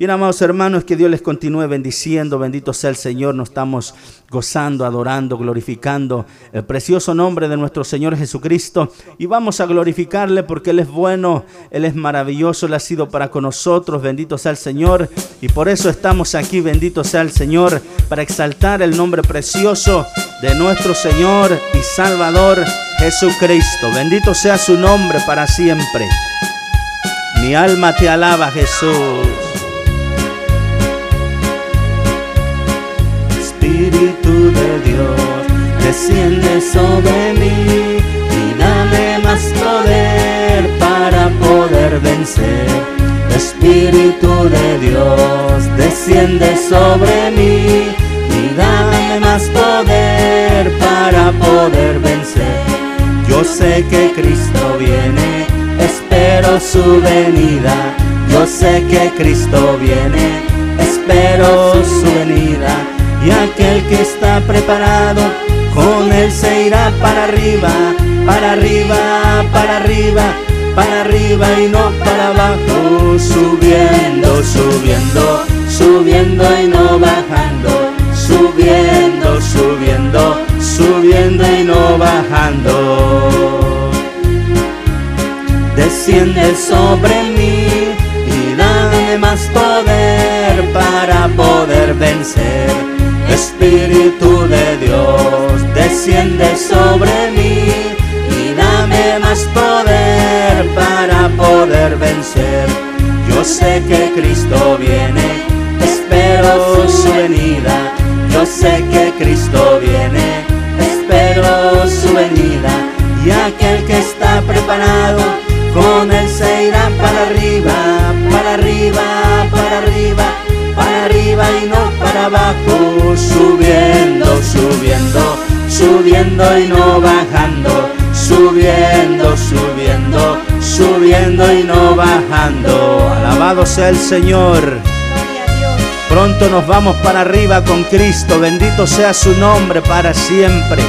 Bien, amados hermanos, que Dios les continúe bendiciendo. Bendito sea el Señor. Nos estamos gozando, adorando, glorificando el precioso nombre de nuestro Señor Jesucristo. Y vamos a glorificarle porque Él es bueno, Él es maravilloso, Él ha sido para con nosotros. Bendito sea el Señor. Y por eso estamos aquí, bendito sea el Señor, para exaltar el nombre precioso de nuestro Señor y Salvador Jesucristo. Bendito sea su nombre para siempre. Mi alma te alaba, Jesús. Espíritu de Dios, desciende sobre mí y dame más poder para poder vencer. Espíritu de Dios, desciende sobre mí y dame más poder para poder vencer. Yo sé que Cristo viene, espero su venida. Yo sé que Cristo viene, espero su venida y aquel que está preparado, con él se irá para arriba, para arriba, para arriba, para arriba y no para abajo, subiendo, subiendo, subiendo y no bajando, subiendo, subiendo, subiendo y no bajando. Desciende sobre mí y dame más poder para poder vencer Espíritu de Dios, desciende sobre mí y dame más poder para poder vencer. Yo sé que Cristo viene, espero su venida. Yo sé que Cristo viene, espero su venida. Y aquel que está preparado, con él se irá para arriba, para arriba, para arriba, para arriba y no para abajo, subiendo, subiendo, subiendo y no bajando, subiendo, subiendo, subiendo y no bajando. Alabado sea el Señor. Pronto nos vamos para arriba con Cristo. Bendito sea su nombre para siempre.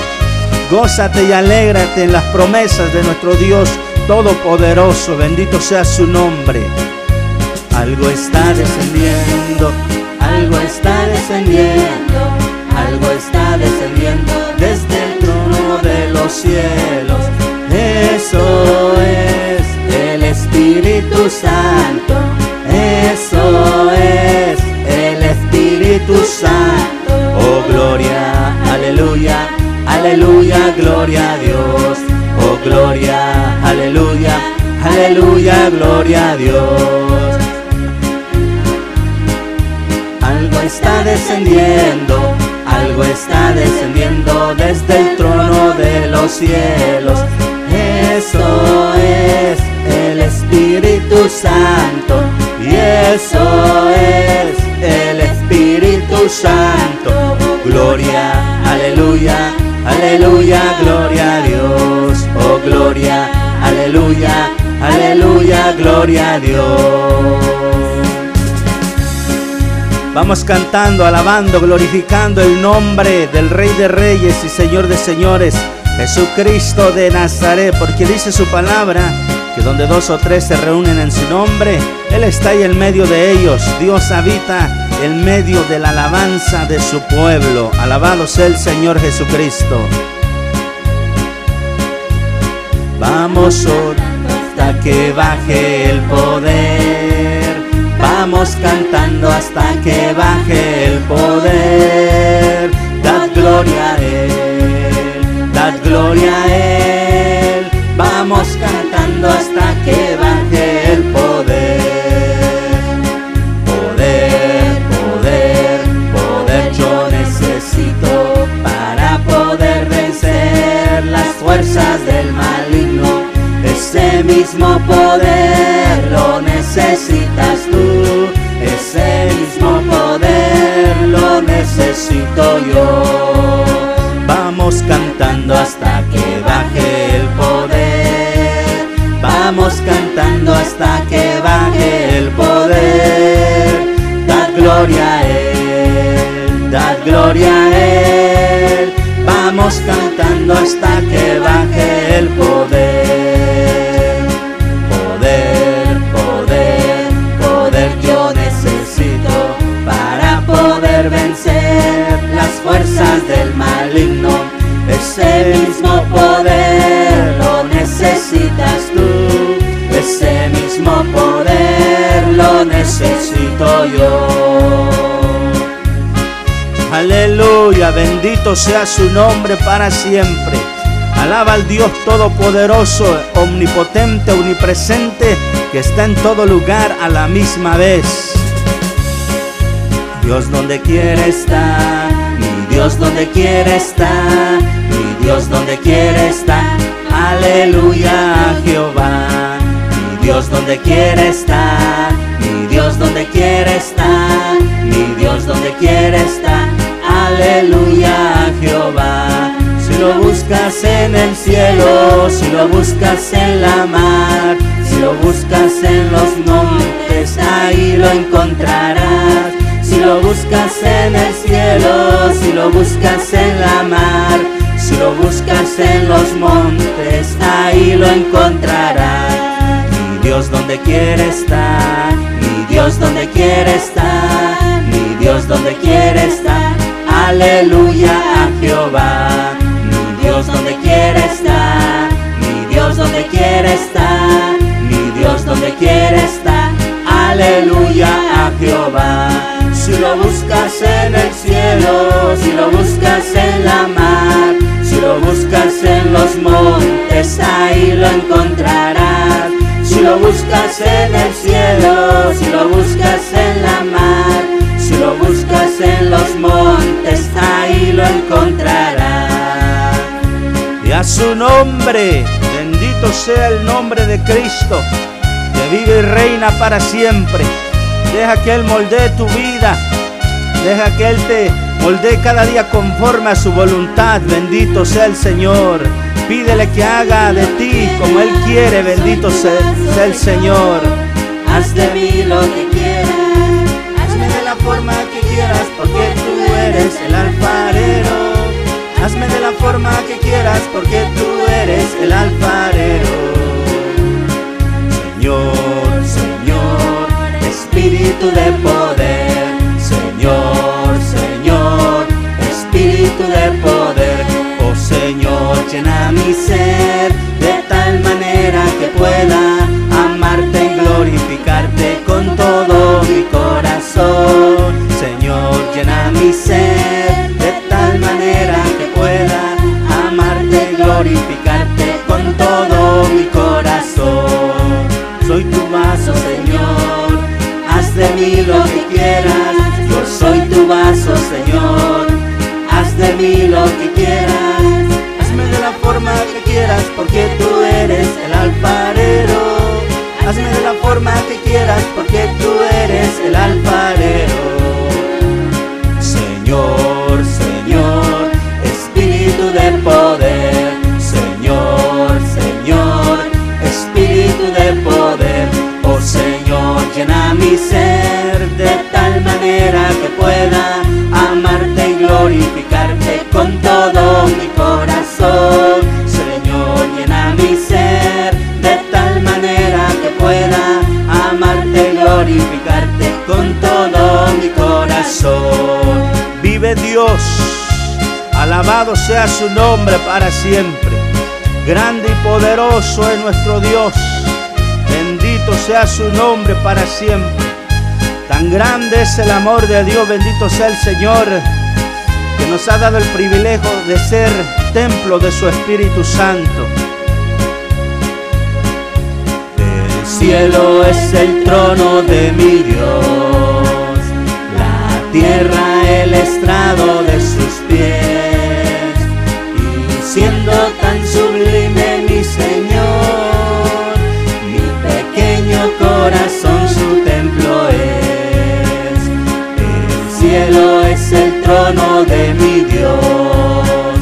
Gózate y alégrate en las promesas de nuestro Dios Todopoderoso. Bendito sea su nombre. Algo está descendiendo, algo está descendiendo, algo está descendiendo desde el trono de los cielos. Eso es el Espíritu Santo, eso es el Espíritu Santo. Oh gloria, aleluya, aleluya, gloria a Dios. Oh gloria, aleluya, aleluya, gloria a Dios. Descendiendo, algo está descendiendo desde el trono de los cielos. Eso es el Espíritu Santo y eso es el Espíritu Santo. Gloria, aleluya, aleluya, gloria a Dios. Oh gloria, aleluya, aleluya, gloria a Dios. Vamos cantando, alabando, glorificando el nombre del Rey de Reyes y Señor de Señores, Jesucristo de Nazaret, porque dice su palabra que donde dos o tres se reúnen en su nombre, Él está ahí en medio de ellos. Dios habita en medio de la alabanza de su pueblo. Alabado sea el Señor Jesucristo. Vamos hasta que baje el poder. Vamos cantando hasta que baje el poder. Dad gloria a Él, dad gloria a Él. Vamos cantando hasta que baje el poder. Poder, poder, poder yo necesito para poder vencer las fuerzas del maligno. Ese mismo poder lo necesitas tú, ese mismo poder lo necesito yo. Vamos cantando hasta que baje el poder, vamos cantando hasta que baje el poder. Dad gloria a Él, dad gloria a Él. Vamos cantando hasta que baje el poder. Necesito yo. Aleluya, bendito sea su nombre para siempre. Alaba al Dios Todopoderoso, omnipotente, omnipresente, que está en todo lugar a la misma vez. Dios donde quiere estar, mi Dios donde quiere estar, mi Dios donde quiere estar. Aleluya, Jehová. Mi Dios donde quiere estar, donde quiere estar, mi Dios donde quiere estar. Aleluya, Jehová. Si lo buscas en el cielo, si lo buscas en la mar, si lo buscas en los montes, ahí lo encontrarás. Si lo buscas en el cielo, si lo buscas en la mar, si lo buscas en los montes, ahí lo encontrarás. Mi Dios donde quiere estar, mi Dios donde quiere estar, mi Dios donde quiere estar. Aleluya a Jehová, mi Dios donde quiere estar, mi Dios donde quiere estar, mi Dios donde quiere estar. Aleluya a Jehová. Si lo buscas en el cielo, si lo buscas en la mar, si lo buscas en los montes, ahí lo encontrarás. Si lo buscas en el cielo, si lo buscas en la mar, si lo buscas en los montes, ahí lo encontrarás. Y a su nombre, bendito sea el nombre de Cristo, que vive y reina para siempre. Deja que Él moldee tu vida. Deja que Él te moldee cada día conforme a su voluntad. Bendito sea el Señor. Pídele que haga de ti como Él quiere. Bendito sea, el Señor. Haz de mí lo que quieras, hazme de la forma que quieras, porque tú eres el alfarero. Hazme de la forma que quieras, porque tú eres el alfarero. Señor, Señor, Espíritu de poder, Señor, Señor, Espíritu de poder, Señor, llena mi ser de tal manera que pueda amarte y glorificarte con todo mi corazón. Sea su nombre para siempre. Grande y poderoso es nuestro Dios. Bendito sea su nombre para siempre. Tan grande es el amor de Dios. Bendito sea el Señor que nos ha dado el privilegio de ser templo de su Espíritu Santo. El cielo es el trono de mi Dios, la tierra el estrado de sus pies, siendo tan sublime mi Señor, mi pequeño corazón su templo es. El cielo es el trono de mi Dios,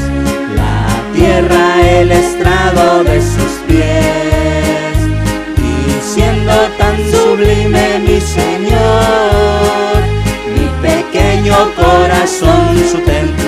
la tierra el estrado de sus pies, y siendo tan sublime mi Señor, mi pequeño corazón su templo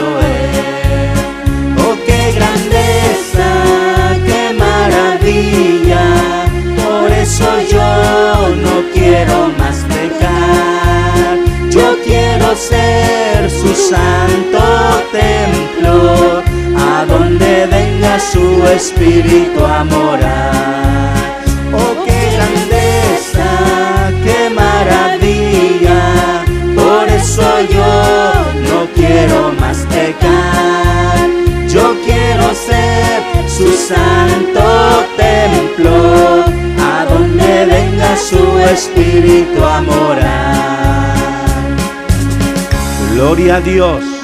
por eso yo no quiero más pecar, yo quiero ser su santo templo, a donde venga su espíritu a morar. Oh, qué grandeza, qué maravilla, por eso yo no quiero más pecar. Espíritu a. Gloria a Dios.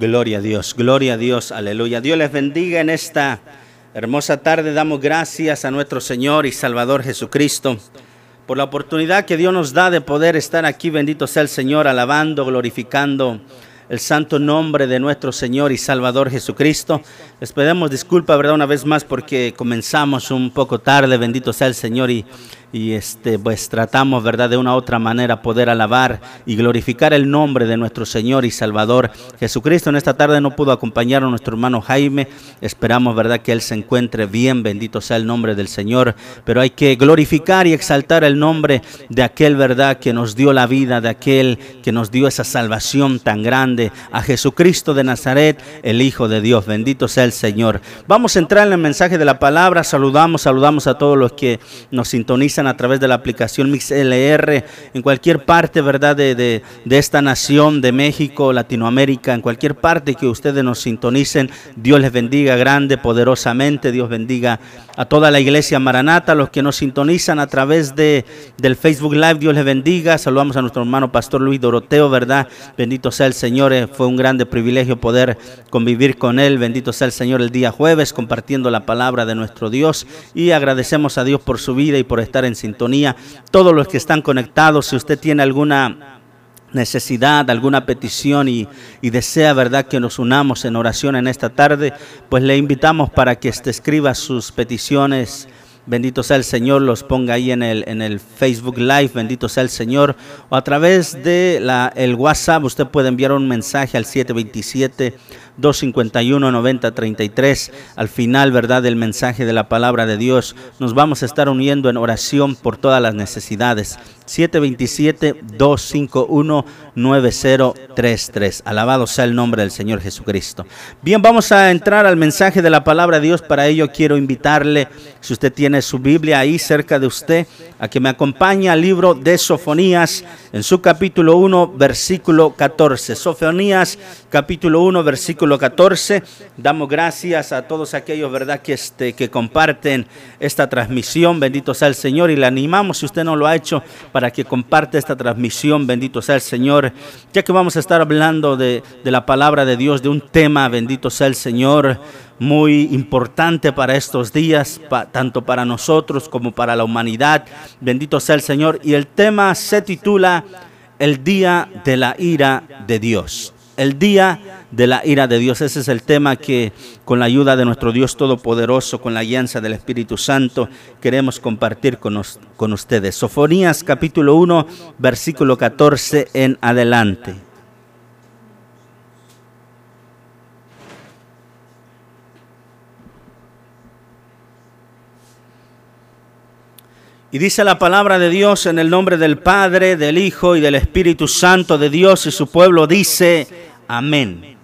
Gloria a Dios, gloria a Dios, aleluya. Dios les bendiga en esta hermosa tarde. Damos gracias a nuestro Señor y Salvador Jesucristo por la oportunidad que Dios nos da de poder estar aquí. Bendito sea el Señor, alabando, glorificando el santo nombre de nuestro Señor y Salvador Jesucristo. Les pedimos disculpa, ¿verdad? Una vez más porque comenzamos un poco tarde. Bendito sea el Señor y y este pues tratamos verdad de una otra manera poder alabar y glorificar el nombre de nuestro Señor y Salvador Jesucristo. En esta tarde no pudo acompañar a nuestro hermano Jaime. Esperamos verdad que él se encuentre bien. Bendito sea el nombre del Señor. Pero hay que glorificar y exaltar el nombre de aquel verdad que nos dio la vida de aquel que nos dio esa salvación tan grande a Jesucristo de Nazaret el Hijo de Dios. Bendito sea el Señor. Vamos a entrar en el mensaje de la palabra. Saludamos saludamos a todos los que nos sintonizan a través de la aplicación MixLR en cualquier parte, ¿verdad? De, de, esta nación, de México, Latinoamérica, en cualquier parte que ustedes nos sintonicen. Dios les bendiga grande, poderosamente. Dios bendiga a toda la iglesia Maranata, los que nos sintonizan a través de, del Facebook Live. Dios les bendiga. Saludamos a nuestro hermano Pastor Luis Doroteo, ¿verdad? Bendito sea el Señor. Eh, fue un grande privilegio poder convivir con él. Bendito sea el Señor el día jueves compartiendo la palabra de nuestro Dios. Y agradecemos a Dios por su vida y por estar en sintonía. Todos los que están conectados, si usted tiene alguna necesidad, alguna petición y, desea, ¿verdad?, que nos unamos en oración en esta tarde, pues le invitamos para que este escriba sus peticiones. Bendito sea el Señor, los ponga ahí en el, en el Facebook Live, bendito sea el Señor, o a través de la, el WhatsApp, usted puede enviar un mensaje al 727 251 9033 al final, ¿verdad?, del mensaje de la palabra de Dios. Nos vamos a estar uniendo en oración por todas las necesidades. 727-251-9033. Alabado sea el nombre del Señor Jesucristo. Bien, vamos a entrar al mensaje de la palabra de Dios. Para ello quiero invitarle, si usted tiene su Biblia ahí cerca de usted, a que me acompañe al libro de Sofonías en su capítulo 1, versículo 14. Sofonías, capítulo 1, versículo 14. Damos gracias a todos aquellos, ¿verdad?, que, este, que comparten esta transmisión. Bendito sea el Señor y le animamos, si usted no lo ha hecho, para que comparte esta transmisión. Bendito sea el Señor. Ya que vamos a estar hablando de, la palabra de Dios, de un tema, bendito sea el Señor, muy importante para estos días, tanto para nosotros como para la humanidad. Bendito sea el Señor. Y el tema se titula El día de la ira de Dios. El día de la ira de Dios. Ese es el tema que con la ayuda de nuestro Dios Todopoderoso, con la alianza del Espíritu Santo, queremos compartir con, con ustedes. Sofonías capítulo 1, versículo 14 en adelante. Y dice la palabra de Dios en el nombre del Padre, del Hijo y del Espíritu Santo de Dios y su pueblo dice, amén.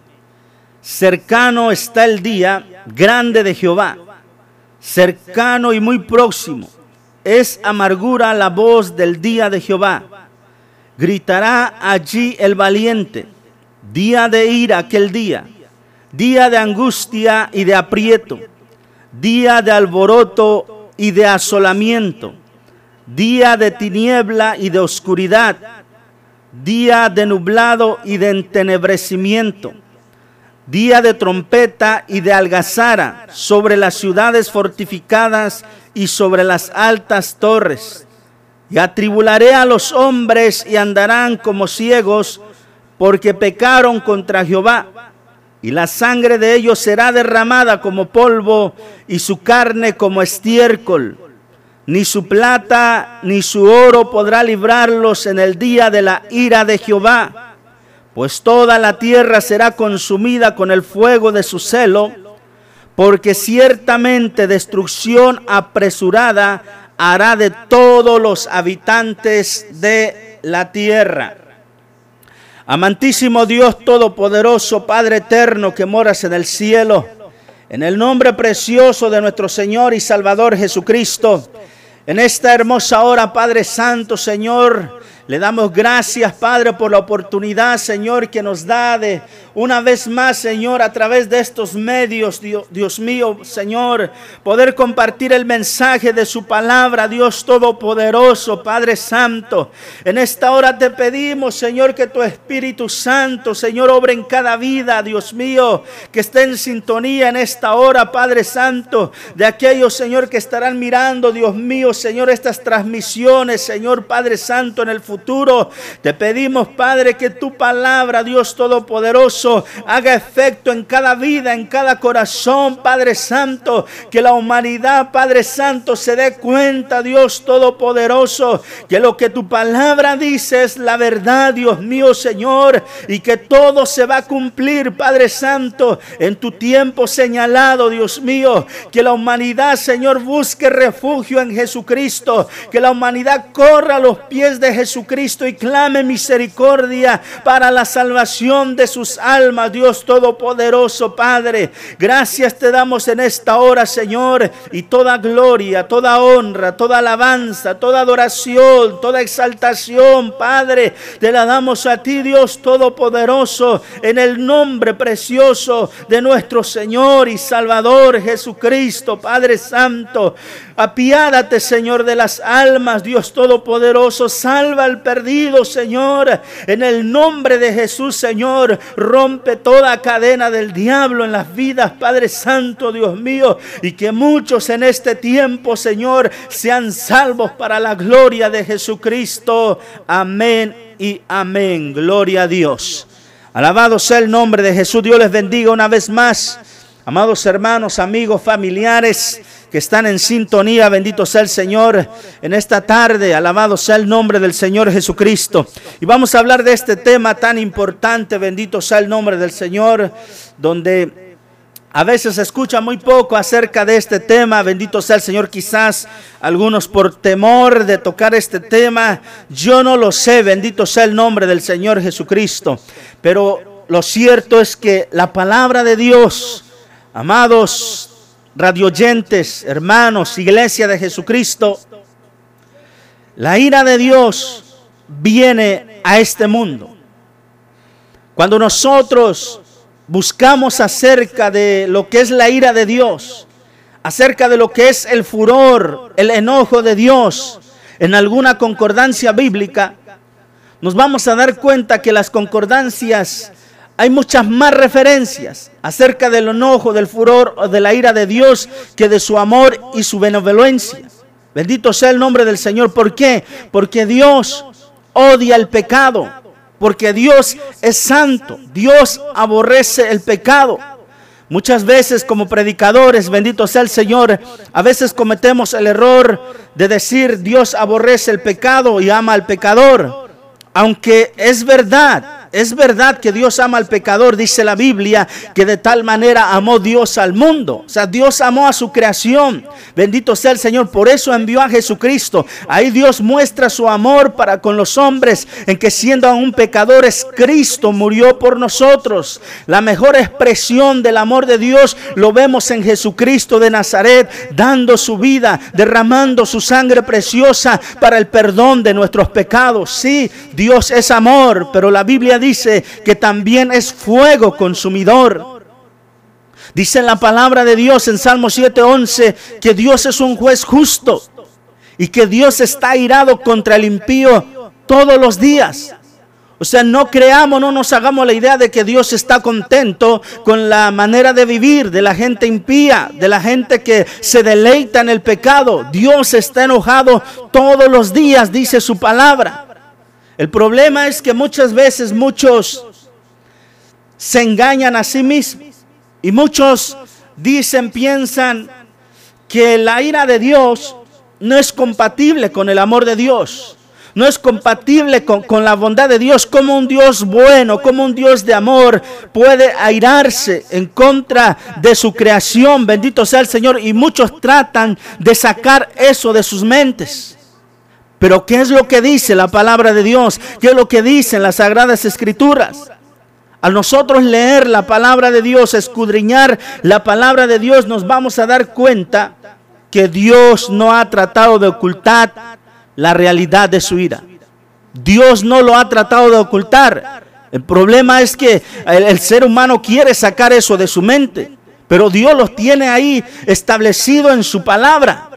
Cercano está el día grande de Jehová, cercano y muy próximo. Es amargura la voz del día de Jehová. Gritará allí el valiente. Día de ira aquel día. Día de angustia y de aprieto. Día de alboroto y de asolamiento. Día de tiniebla y de oscuridad. Día de nublado y de entenebrecimiento día de trompeta y de algazara sobre las ciudades fortificadas y sobre las altas torres. Y atribularé a los hombres y andarán como ciegos, porque pecaron contra Jehová. Y la sangre de ellos será derramada como polvo y su carne como estiércol. Ni su plata ni su oro podrá librarlos en el día de la ira de Jehová pues toda la tierra será consumida con el fuego de su celo, porque ciertamente destrucción apresurada hará de todos los habitantes de la tierra. Amantísimo Dios Todopoderoso, Padre Eterno que moras en el cielo, en el nombre precioso de nuestro Señor y Salvador Jesucristo, en esta hermosa hora, Padre Santo, Señor, le damos gracias, Padre, por la oportunidad, Señor, que nos da de una vez más, Señor, a través de estos medios, Dios, mío, Señor, poder compartir el mensaje de su palabra, Dios Todopoderoso, Padre Santo. En esta hora te pedimos, Señor, que tu Espíritu Santo, Señor, obre en cada vida, Dios mío, que esté en sintonía en esta hora, Padre Santo, de aquellos, Señor, que estarán mirando, Dios mío, Señor, estas transmisiones, Señor, Padre Santo, en el futuro. Te pedimos, Padre, que tu palabra, Dios Todopoderoso, haga efecto en cada vida, en cada corazón, Padre Santo. Que la humanidad, Padre Santo, se dé cuenta, Dios Todopoderoso, que lo que tu palabra dice es la verdad, Dios mío, Señor, y que todo se va a cumplir, Padre Santo, en tu tiempo señalado, Dios mío. Que la humanidad, Señor, busque refugio en Jesucristo. Que la humanidad corra a los pies de Jesucristo y clame misericordia para la salvación de sus almas Dios Todopoderoso, Padre. Gracias te damos en esta hora, Señor, y toda gloria, toda honra, toda alabanza, toda adoración, toda exaltación, Padre, te la damos a ti, Dios Todopoderoso, en el nombre precioso de nuestro Señor y Salvador Jesucristo, Padre Santo. Apiádate, Señor, de las almas, Dios Todopoderoso. Salva al perdido, Señor. En el nombre de Jesús, Señor. Rompe toda cadena del diablo en las vidas, Padre Santo, Dios mío. Y que muchos en este tiempo, Señor, sean salvos para la gloria de Jesucristo. Amén y amén. Gloria a Dios. Alabado sea el nombre de Jesús. Dios les bendiga una vez más. Amados hermanos, amigos, familiares que están en sintonía. Bendito sea el Señor en esta tarde. Alabado sea el nombre del Señor Jesucristo. Y vamos a hablar de este tema tan importante. Bendito sea el nombre del Señor, donde a veces se escucha muy poco acerca de este tema. Bendito sea el Señor. Quizás algunos por temor de tocar este tema. Yo no lo sé. Bendito sea el nombre del Señor Jesucristo. Pero lo cierto es que la palabra de Dios, amados, radioyentes, hermanos, iglesia de Jesucristo, la ira de Dios viene a este mundo. Cuando nosotros buscamos acerca de lo que es la ira de Dios, acerca de lo que es el furor, el enojo de Dios, en alguna concordancia bíblica, nos vamos a dar cuenta que las concordancias hay muchas más referencias acerca del enojo, del furor o de la ira de Dios que de su amor y su benevolencia. Bendito sea el nombre del Señor. ¿Por qué? Porque Dios odia el pecado. Porque Dios es santo. Dios aborrece el pecado. Muchas veces como predicadores, bendito sea el Señor, a veces cometemos el error de decir Dios aborrece el pecado y ama al pecador. Aunque es verdad, es verdad que Dios ama al pecador, dice la Biblia, que de tal manera amó Dios al mundo. O sea, Dios amó a su creación. Bendito sea el Señor. Por eso envió a Jesucristo. Ahí Dios muestra su amor para con los hombres, en que siendo aún pecadores, Cristo murió por nosotros. La mejor expresión del amor de Dios lo vemos en Jesucristo de Nazaret, dando su vida, derramando su sangre preciosa para el perdón de nuestros pecados. Sí, Dios es amor, pero la Biblia dice que también es fuego consumidor. Dice la palabra de Dios en Salmo 7:11 que Dios es un juez justo y que Dios está airado contra el impío todos los días. O sea, no creamos, no nos hagamos la idea de que Dios está contento con la manera de vivir de la gente impía, de la gente que se deleita en el pecado. Dios está enojado todos los días, dice su palabra. El problema es que muchas veces muchos se engañan a sí mismos y muchos dicen, piensan que la ira de Dios no es compatible con el amor de Dios. no es compatible con, con, la bondad de Dios, como un Dios bueno, como un Dios de amor puede airarse en contra de su creación, bendito sea el Señor, y muchos tratan de sacar eso de sus mentes. Pero ¿qué es lo que dice la palabra de Dios? ¿Qué es lo que dicen las sagradas escrituras? Al nosotros leer la palabra de Dios, escudriñar la palabra de Dios, nos vamos a dar cuenta que Dios no ha tratado de ocultar la realidad de su ira. Dios no lo ha tratado de ocultar. El problema es que el, ser humano quiere sacar eso de su mente, pero Dios los tiene ahí establecido en su palabra.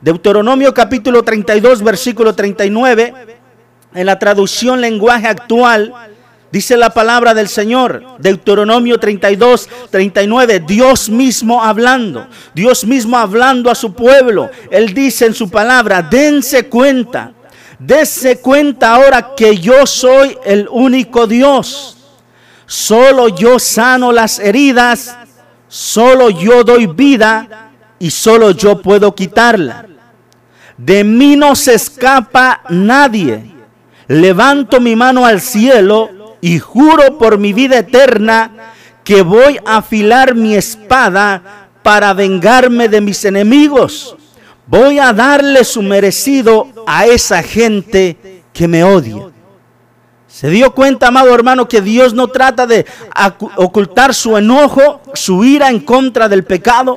Deuteronomio capítulo 32, versículo 39, en la traducción lenguaje actual, dice la palabra del Señor, Deuteronomio 32, 39, Dios mismo hablando, Dios mismo hablando a su pueblo. Él dice en su palabra, dense cuenta, dense cuenta ahora que yo soy el único Dios. Solo yo sano las heridas, solo yo doy vida y solo yo puedo quitarla. De mí no se escapa nadie. Levanto mi mano al cielo y juro por mi vida eterna que voy a afilar mi espada para vengarme de mis enemigos. Voy a darle su merecido a esa gente que me odia. ¿Se dio cuenta, amado hermano, que Dios no trata de ocultar su enojo, su ira en contra del pecado?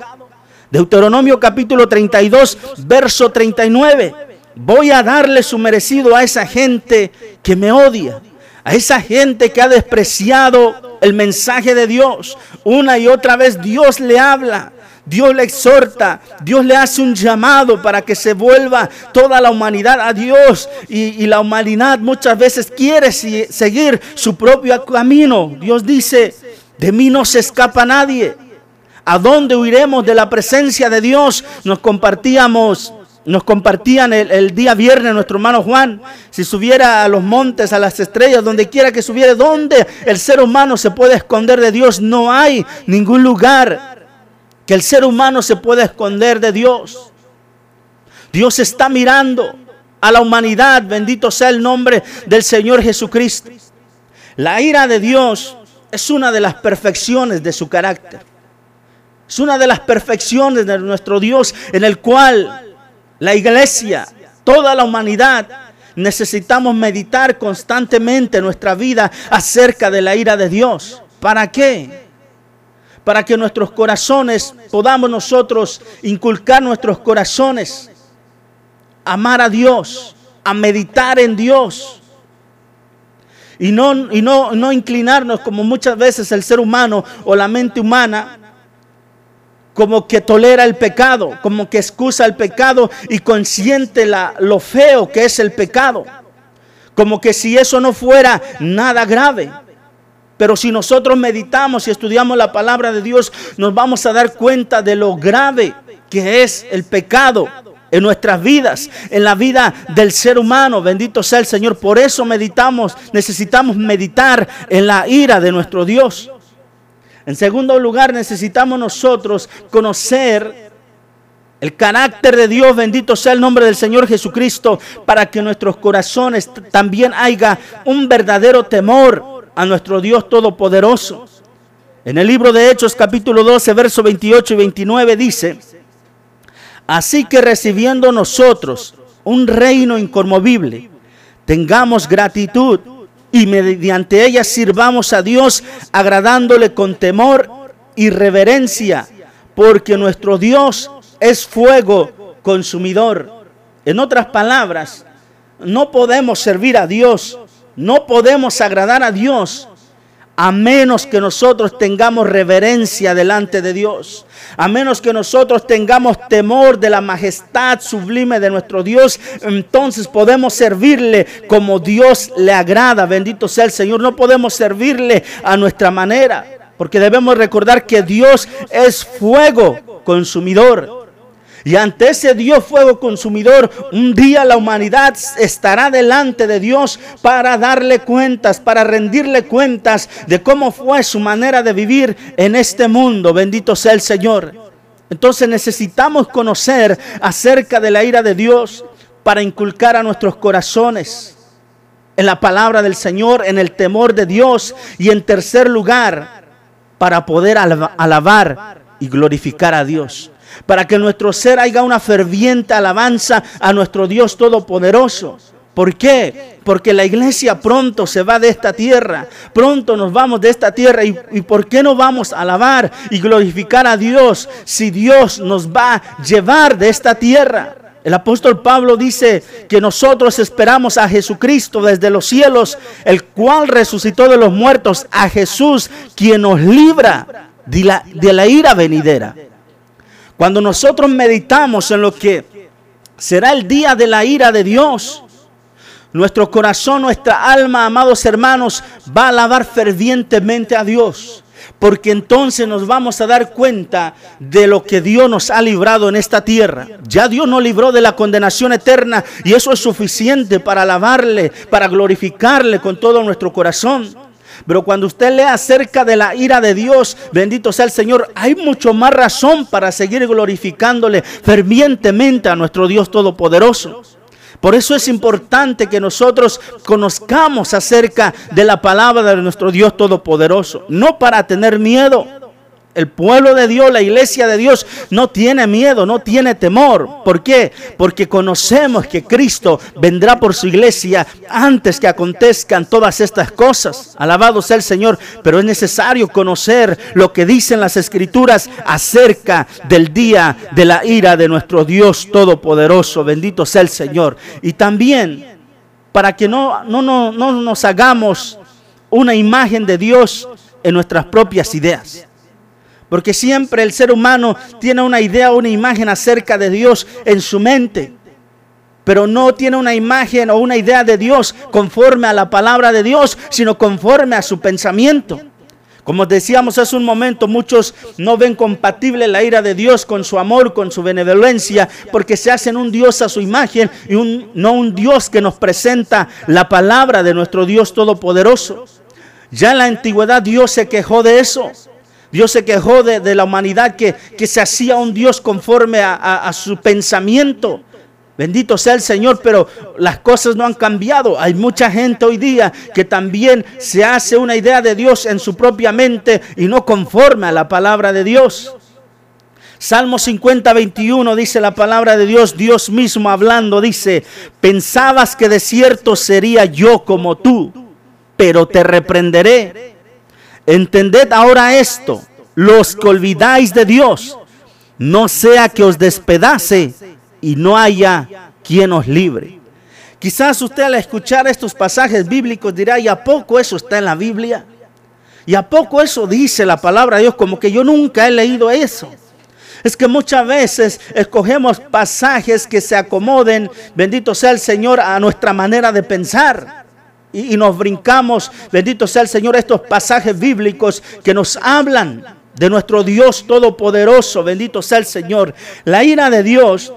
Deuteronomio capítulo 32, verso 39. Voy a darle su merecido a esa gente que me odia, a esa gente que ha despreciado el mensaje de Dios. Una y otra vez Dios le habla. Dios le exhorta, Dios le hace un llamado para que se vuelva toda la humanidad a Dios. Y, y, la humanidad muchas veces quiere seguir su propio camino. Dios dice, de mí no se escapa nadie. ¿A dónde huiremos de la presencia de Dios? Nos compartíamos, nos compartían el, día viernes nuestro hermano Juan. Si subiera a los montes, a las estrellas, donde quiera que subiera, ¿dónde el ser humano se puede esconder de Dios? No hay ningún lugar que el ser humano se pueda esconder de Dios. Dios está mirando a la humanidad, bendito sea el nombre del Señor Jesucristo. La ira de Dios es una de las perfecciones de su carácter. Es una de las perfecciones de nuestro Dios en el cual la iglesia, toda la humanidad, necesitamos meditar constantemente nuestra vida acerca de la ira de Dios. ¿Para qué? Para que nuestros corazones podamos nosotros inculcar nuestros corazones, amar a Dios, a meditar en Dios. Y no, y no, no inclinarnos como muchas veces el ser humano o la mente humana como que tolera el pecado, como que excusa el pecado y consiente lo feo que es el pecado. Como que si eso no fuera nada grave. Pero si nosotros meditamos y estudiamos la palabra de Dios, nos vamos a dar cuenta de lo grave que es el pecado en nuestras vidas, en la vida del ser humano. Bendito sea el Señor. Por eso meditamos, necesitamos meditar en la ira de nuestro Dios. En segundo lugar, necesitamos nosotros conocer el carácter de Dios, bendito sea el nombre del Señor Jesucristo, para que en nuestros corazones también haya un verdadero temor a nuestro Dios Todopoderoso. En el libro de Hechos capítulo 12, verso 28 y 29 dice, así que recibiendo nosotros un reino inconmovible, tengamos gratitud y mediante ella sirvamos a Dios agradándole con temor y reverencia, porque nuestro Dios es fuego consumidor. En otras palabras, no podemos servir a Dios, no podemos agradar a Dios a menos que nosotros tengamos reverencia delante de Dios, a menos que nosotros tengamos temor de la majestad sublime de nuestro Dios, entonces podemos servirle como Dios le agrada. Bendito sea el Señor. No podemos servirle a nuestra manera, porque debemos recordar que Dios es fuego consumidor. Y ante ese Dios fuego consumidor, un día la humanidad estará delante de Dios para darle cuentas, para rendirle cuentas de cómo fue su manera de vivir en este mundo. Bendito sea el Señor. Entonces necesitamos conocer acerca de la ira de Dios para inculcar a nuestros corazones en la palabra del Señor, en el temor de Dios y en tercer lugar, para poder alabar y glorificar a Dios. Para que nuestro ser haya una ferviente alabanza a nuestro Dios Todopoderoso. ¿Por qué? Porque la iglesia pronto se va de esta tierra, pronto nos vamos de esta tierra. ¿Y, por qué no vamos a alabar y glorificar a Dios si Dios nos va a llevar de esta tierra? El apóstol Pablo dice que nosotros esperamos a Jesucristo desde los cielos, el cual resucitó de los muertos, a Jesús, quien nos libra de la ira venidera. Cuando nosotros meditamos en lo que será el día de la ira de Dios, nuestro corazón, nuestra alma, amados hermanos, va a alabar fervientemente a Dios. Porque entonces nos vamos a dar cuenta de lo que Dios nos ha librado en esta tierra. Ya Dios nos libró de la condenación eterna y eso es suficiente para alabarle, para glorificarle con todo nuestro corazón. Pero cuando usted lee acerca de la ira de Dios, bendito sea el Señor, hay mucho más razón para seguir glorificándole fervientemente a nuestro Dios Todopoderoso. Por eso es importante que nosotros conozcamos acerca de la palabra de nuestro Dios Todopoderoso, no para tener miedo, el pueblo de Dios, la iglesia de Dios, no tiene miedo, no tiene temor. ¿Por qué? Porque conocemos que Cristo vendrá por su iglesia antes que acontezcan todas estas cosas. Alabado sea el Señor, pero es necesario conocer lo que dicen las escrituras acerca del día de la ira de nuestro Dios Todopoderoso. Bendito sea el Señor. Y también para que no, no, no, no nos hagamos una imagen de Dios en nuestras propias ideas. Porque siempre el ser humano tiene una idea, una imagen acerca de Dios en su mente. Pero no tiene una imagen o una idea de Dios conforme a la palabra de Dios, sino conforme a su pensamiento. Como decíamos hace un momento, muchos no ven compatible la ira de Dios con su amor, con su benevolencia, porque se hacen un Dios a su imagen y un, no un Dios que nos presenta la palabra de nuestro Dios Todopoderoso. Ya en la antigüedad Dios se quejó de eso. Dios se quejó de, la humanidad que, se hacía un Dios conforme a, su pensamiento. Bendito sea el Señor, pero las cosas no han cambiado. Hay mucha gente hoy día que también se hace una idea de Dios en su propia mente y no conforme a la palabra de Dios. Salmo 50, 21 dice la palabra de Dios, Dios mismo hablando, dice, pensabas que de cierto sería yo como tú, pero te reprenderé Entended ahora esto, los que olvidáis de Dios, no sea que os despedace y no haya quien os libre. Quizás usted al escuchar estos pasajes bíblicos dirá, ¿y a poco eso está en la Biblia? ¿Y a poco eso dice la palabra de Dios? Como que yo nunca he leído eso. Es que muchas veces escogemos pasajes que se acomoden, bendito sea el Señor, a nuestra manera de pensar. Y, nos brincamos, bendito sea el Señor, estos pasajes bíblicos que nos hablan de nuestro Dios todopoderoso, bendito sea el Señor. La ira de Dios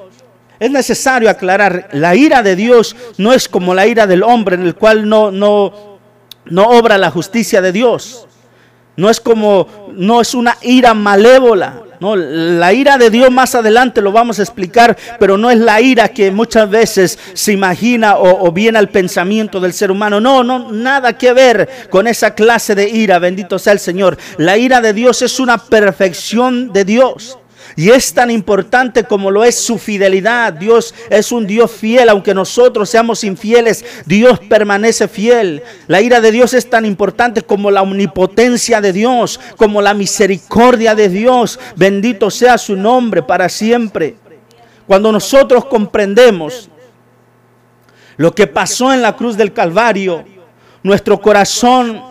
es necesario aclarar, la ira de Dios no es como la ira del hombre en el cual no, no, no obra la justicia de Dios. No es como, no es una ira malévola. No, la ira de Dios más adelante lo vamos a explicar, pero no es la ira que muchas veces se imagina o, o, viene al pensamiento del ser humano. No, no, nada que ver con esa clase de ira, bendito sea el Señor. La ira de Dios es una perfección de Dios. Y es tan importante como lo es su fidelidad. Dios es un Dios fiel, aunque nosotros seamos infieles, Dios permanece fiel. La ira de Dios es tan importante como la omnipotencia de Dios, como la misericordia de Dios. Bendito sea su nombre para siempre. Cuando nosotros comprendemos lo que pasó en la cruz del Calvario, nuestro corazón,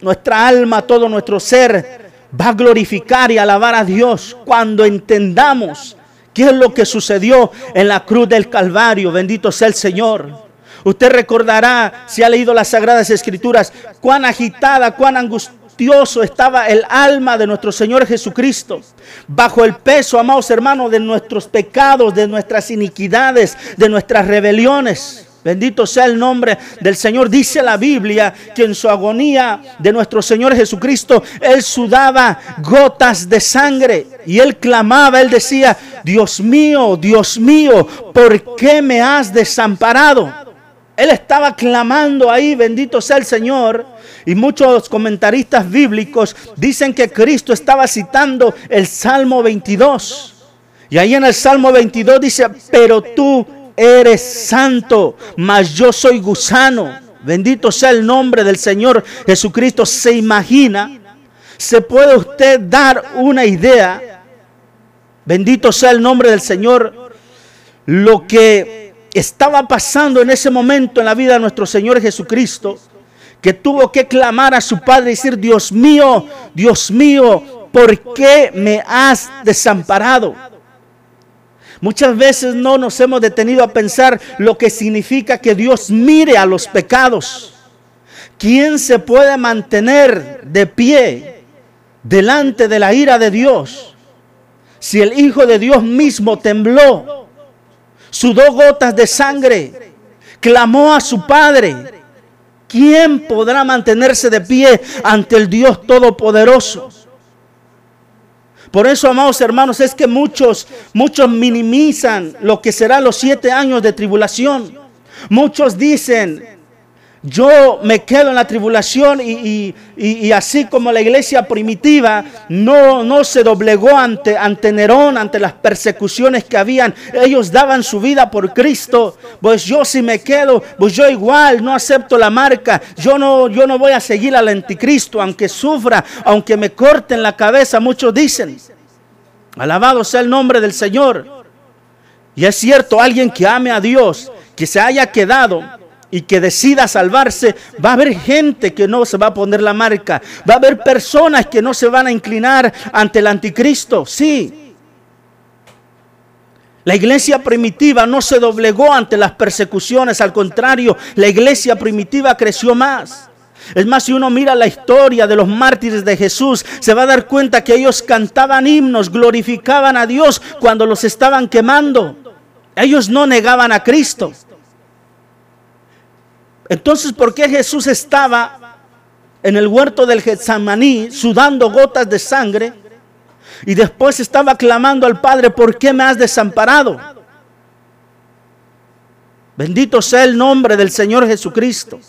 nuestra alma, todo nuestro ser va a glorificar y alabar a Dios cuando entendamos qué es lo que sucedió en la cruz del Calvario. Bendito sea el Señor. Usted recordará, si ha leído las Sagradas Escrituras, cuán agitada, cuán angustioso estaba el alma de nuestro Señor Jesucristo, bajo el peso, amados hermanos, de nuestros pecados, de nuestras iniquidades, de nuestras rebeliones. Bendito sea el nombre del Señor. Dice la Biblia que en su agonía de nuestro Señor Jesucristo, Él sudaba gotas de sangre. Y él clamaba, él decía, Dios mío, Dios mío, ¿por qué me has desamparado? Él estaba clamando ahí, bendito sea el Señor. Y muchos comentaristas bíblicos dicen que Cristo estaba citando el Salmo 22. Y ahí en el Salmo 22 dice, pero tú eres santo, mas yo soy gusano. Bendito sea el nombre del Señor Jesucristo. ¿Se imagina? ¿Se puede usted dar una idea? Bendito sea el nombre del Señor. Lo que estaba pasando en ese momento en la vida de nuestro Señor Jesucristo, que tuvo que clamar a su Padre y decir, Dios mío, Dios mío, ¿por qué me has desamparado? Muchas veces no nos hemos detenido a pensar lo que significa que Dios mire a los pecados. ¿Quién se puede mantener de pie delante de la ira de Dios? Si el Hijo de Dios mismo tembló, sudó gotas de sangre, clamó a su Padre, ¿quién podrá mantenerse de pie ante el Dios Todopoderoso? Por eso, amados hermanos, es que muchos, muchos minimizan lo que serán los siete años de tribulación. Muchos dicen, yo me quedo en la tribulación y, así como la iglesia primitiva no, no se doblegó ante, ante Nerón, ante las persecuciones que habían, ellos daban su vida por Cristo, pues yo si me quedo, pues yo igual no acepto la marca, yo no, yo no voy a seguir al anticristo, aunque sufra, aunque me corten la cabeza, muchos dicen, alabado sea el nombre del Señor. Y es cierto, alguien que ame a Dios, que se haya quedado, y que decida salvarse, va a haber gente que no se va a poner la marca. Va a haber personas que no se van a inclinar ante el anticristo. Sí. La iglesia primitiva no se doblegó ante las persecuciones, al contrario, la iglesia primitiva creció más. Es más, si uno mira la historia de los mártires de Jesús, se va a dar cuenta que ellos cantaban himnos, glorificaban a Dios cuando los estaban quemando. Ellos no negaban a Cristo. Entonces, ¿por qué Jesús estaba en el huerto del Getsamaní sudando gotas de sangre y después estaba clamando al Padre, ¿por qué me has desamparado? Bendito sea el nombre del Señor Jesucristo.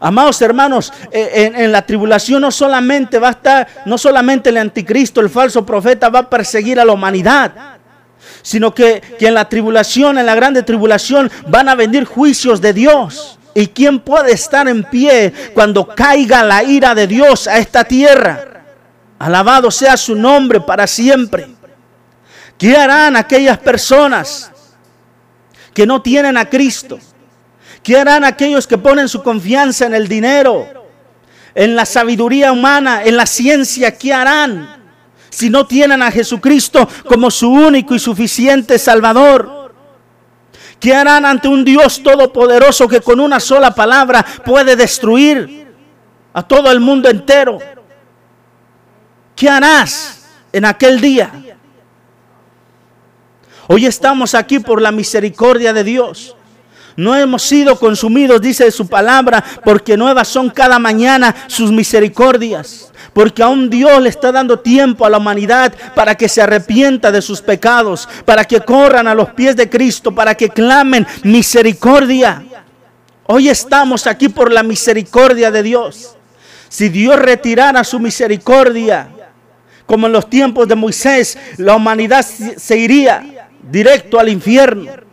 Amados hermanos, eh, en, en, la tribulación no solamente va a estar, no solamente el anticristo, el falso profeta va a perseguir a la humanidad sino que, en la tribulación, en la grande tribulación, van a venir juicios de Dios. ¿Y quién puede estar en pie cuando caiga la ira de Dios a esta tierra? Alabado sea su nombre para siempre. ¿Qué harán aquellas personas que no tienen a Cristo? ¿Qué harán aquellos que ponen su confianza en el dinero, en la sabiduría humana, en la ciencia? ¿Qué harán? Si no tienen a Jesucristo como su único y suficiente Salvador? ¿Qué harán ante un Dios todopoderoso que con una sola palabra puede destruir a todo el mundo entero? ¿Qué harás en aquel día? Hoy estamos aquí por la misericordia de Dios. No hemos sido consumidos, dice su palabra, porque nuevas son cada mañana sus misericordias. Porque aún Dios le está dando tiempo a la humanidad para que se arrepienta de sus pecados, para que corran a los pies de Cristo, para que clamen misericordia. Hoy estamos aquí por la misericordia de Dios. Si Dios retirara su misericordia, como en los tiempos de Moisés, la humanidad se iría directo al infierno.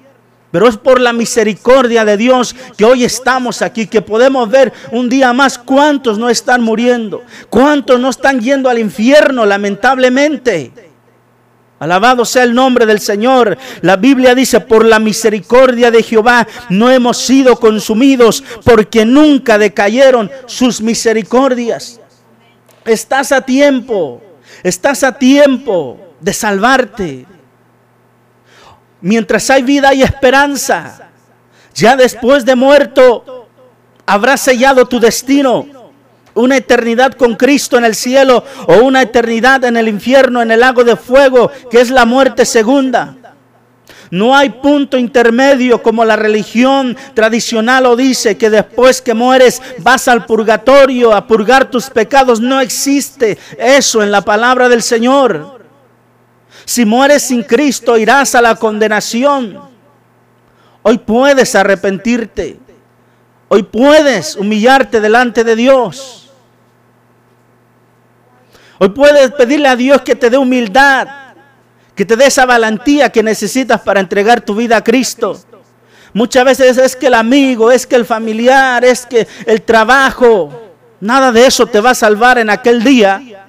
Pero es por la misericordia de Dios que hoy estamos aquí, que podemos ver un día más cuántos no están muriendo, cuántos no están yendo al infierno, lamentablemente. Alabado sea el nombre del Señor. La Biblia dice, por la misericordia de Jehová no hemos sido consumidos, porque nunca decayeron sus misericordias. Estás a tiempo, estás a tiempo de salvarte. Mientras hay vida y esperanza, ya después de muerto, habrás sellado tu destino. Una eternidad con Cristo en el cielo o una eternidad en el infierno, en el lago de fuego, que es la muerte segunda. No hay punto intermedio como la religión tradicional lo dice, que después que mueres vas al purgatorio a purgar tus pecados. No existe eso en la palabra del Señor. Si mueres sin Cristo irás a la condenación. Hoy puedes arrepentirte. Hoy puedes humillarte delante de Dios. Hoy puedes pedirle a Dios que te dé humildad que te dé esa valentía que necesitas para entregar tu vida a Cristo. Muchas veces es que el amigo, es que el familiar, es que el trabajo, nada de eso te va a salvar en aquel día.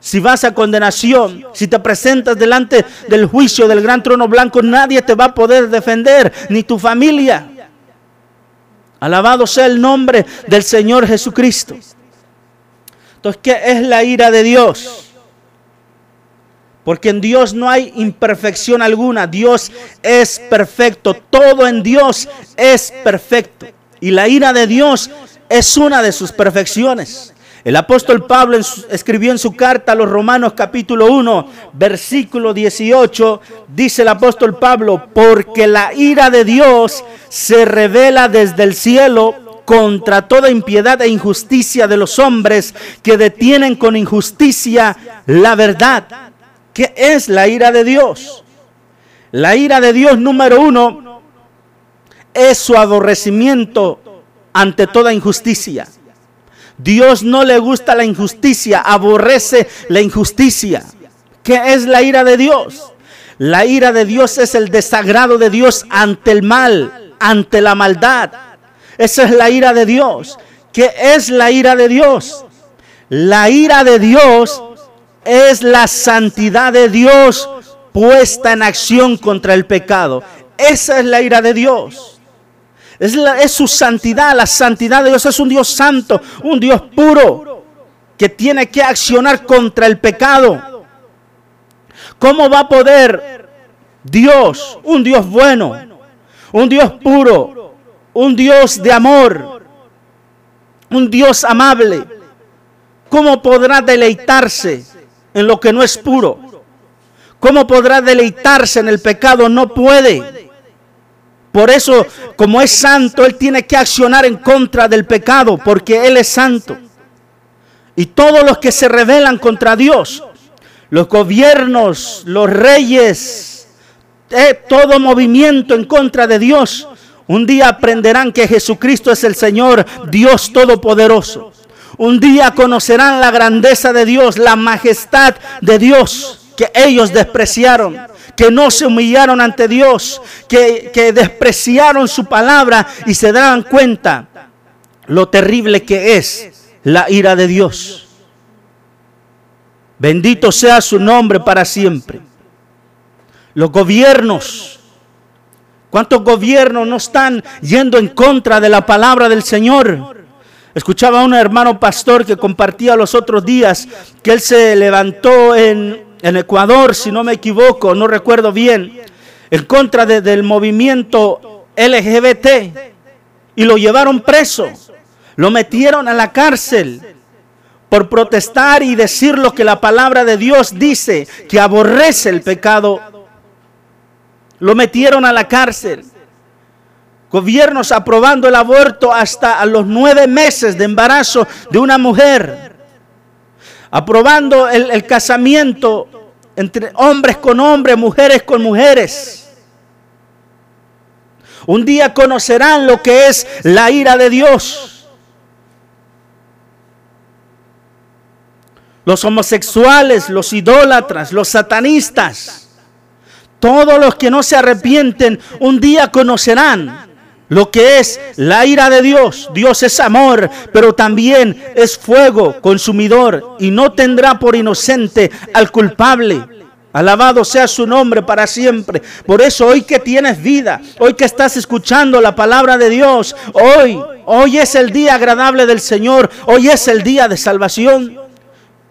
Si vas a condenación, si te presentas delante del juicio del gran trono blanco, nadie te va a poder defender, ni tu familia. Alabado sea el nombre del Señor Jesucristo. Entonces, ¿qué es la ira de Dios? Porque en Dios no hay imperfección alguna. Dios es perfecto. Todo en Dios es perfecto. Y la ira de Dios es una de sus perfecciones. El apóstol Pablo escribió en su carta a los Romanos capítulo 1, versículo 18, dice el apóstol Pablo, porque la ira de Dios se revela desde el cielo contra toda impiedad e injusticia de los hombres que detienen con injusticia la verdad. ¿Qué es la ira de Dios? La ira de Dios número uno es su aborrecimiento ante toda injusticia. Dios no le gusta la injusticia, aborrece la injusticia. ¿Qué es la ira de Dios? La ira de Dios es el desagrado de Dios ante el mal, ante la maldad. Esa es la ira de Dios. ¿Qué es la ira de Dios? La ira de Dios es la santidad de Dios puesta en acción contra el pecado. Esa es la ira de Dios. Es, su santidad, la santidad de Dios es un Dios santo, un Dios puro, que tiene que accionar contra el pecado. ¿Cómo va a poder Dios, un Dios bueno, un Dios puro, un Dios de amor, un Dios amable, cómo podrá deleitarse en lo que no es puro? ¿Cómo podrá deleitarse en el pecado? No puede. Por eso, como es santo, Él tiene que accionar en contra del pecado, porque Él es santo. Y todos los que se rebelan contra Dios, los gobiernos, los reyes, eh, todo movimiento en contra de Dios, un día aprenderán que Jesucristo es el Señor, Dios Todopoderoso. Un día conocerán la grandeza de Dios, la majestad de Dios que ellos despreciaron, que no se humillaron ante Dios, que, que despreciaron su palabra y se darán cuenta lo terrible que es la ira de Dios. Bendito sea su nombre para siempre. Los gobiernos, ¿cuántos gobiernos no están yendo en contra de la palabra del Señor? Escuchaba a un hermano pastor que compartía los otros días que él se levantó en, Ecuador, si no me equivoco, no recuerdo bien, en contra del movimiento LGBT y lo llevaron preso, lo metieron a la cárcel por protestar y decir lo que la palabra de Dios dice, que aborrece el pecado. Lo metieron a la cárcel. Gobiernos aprobando el aborto hasta a los nueve meses de embarazo de una mujer, aprobando el, casamiento entre hombres con hombres, mujeres con mujeres. Un día conocerán lo que es la ira de Dios. Los homosexuales, los idólatras, los satanistas, todos los que no se arrepienten, un día conocerán lo que es la ira de Dios. Dios es amor, pero también es fuego consumidor y no tendrá por inocente al culpable. Alabado sea su nombre para siempre. Por eso hoy que tienes vida, hoy que estás escuchando la palabra de Dios, hoy, hoy es el día agradable del Señor, hoy es el día de salvación.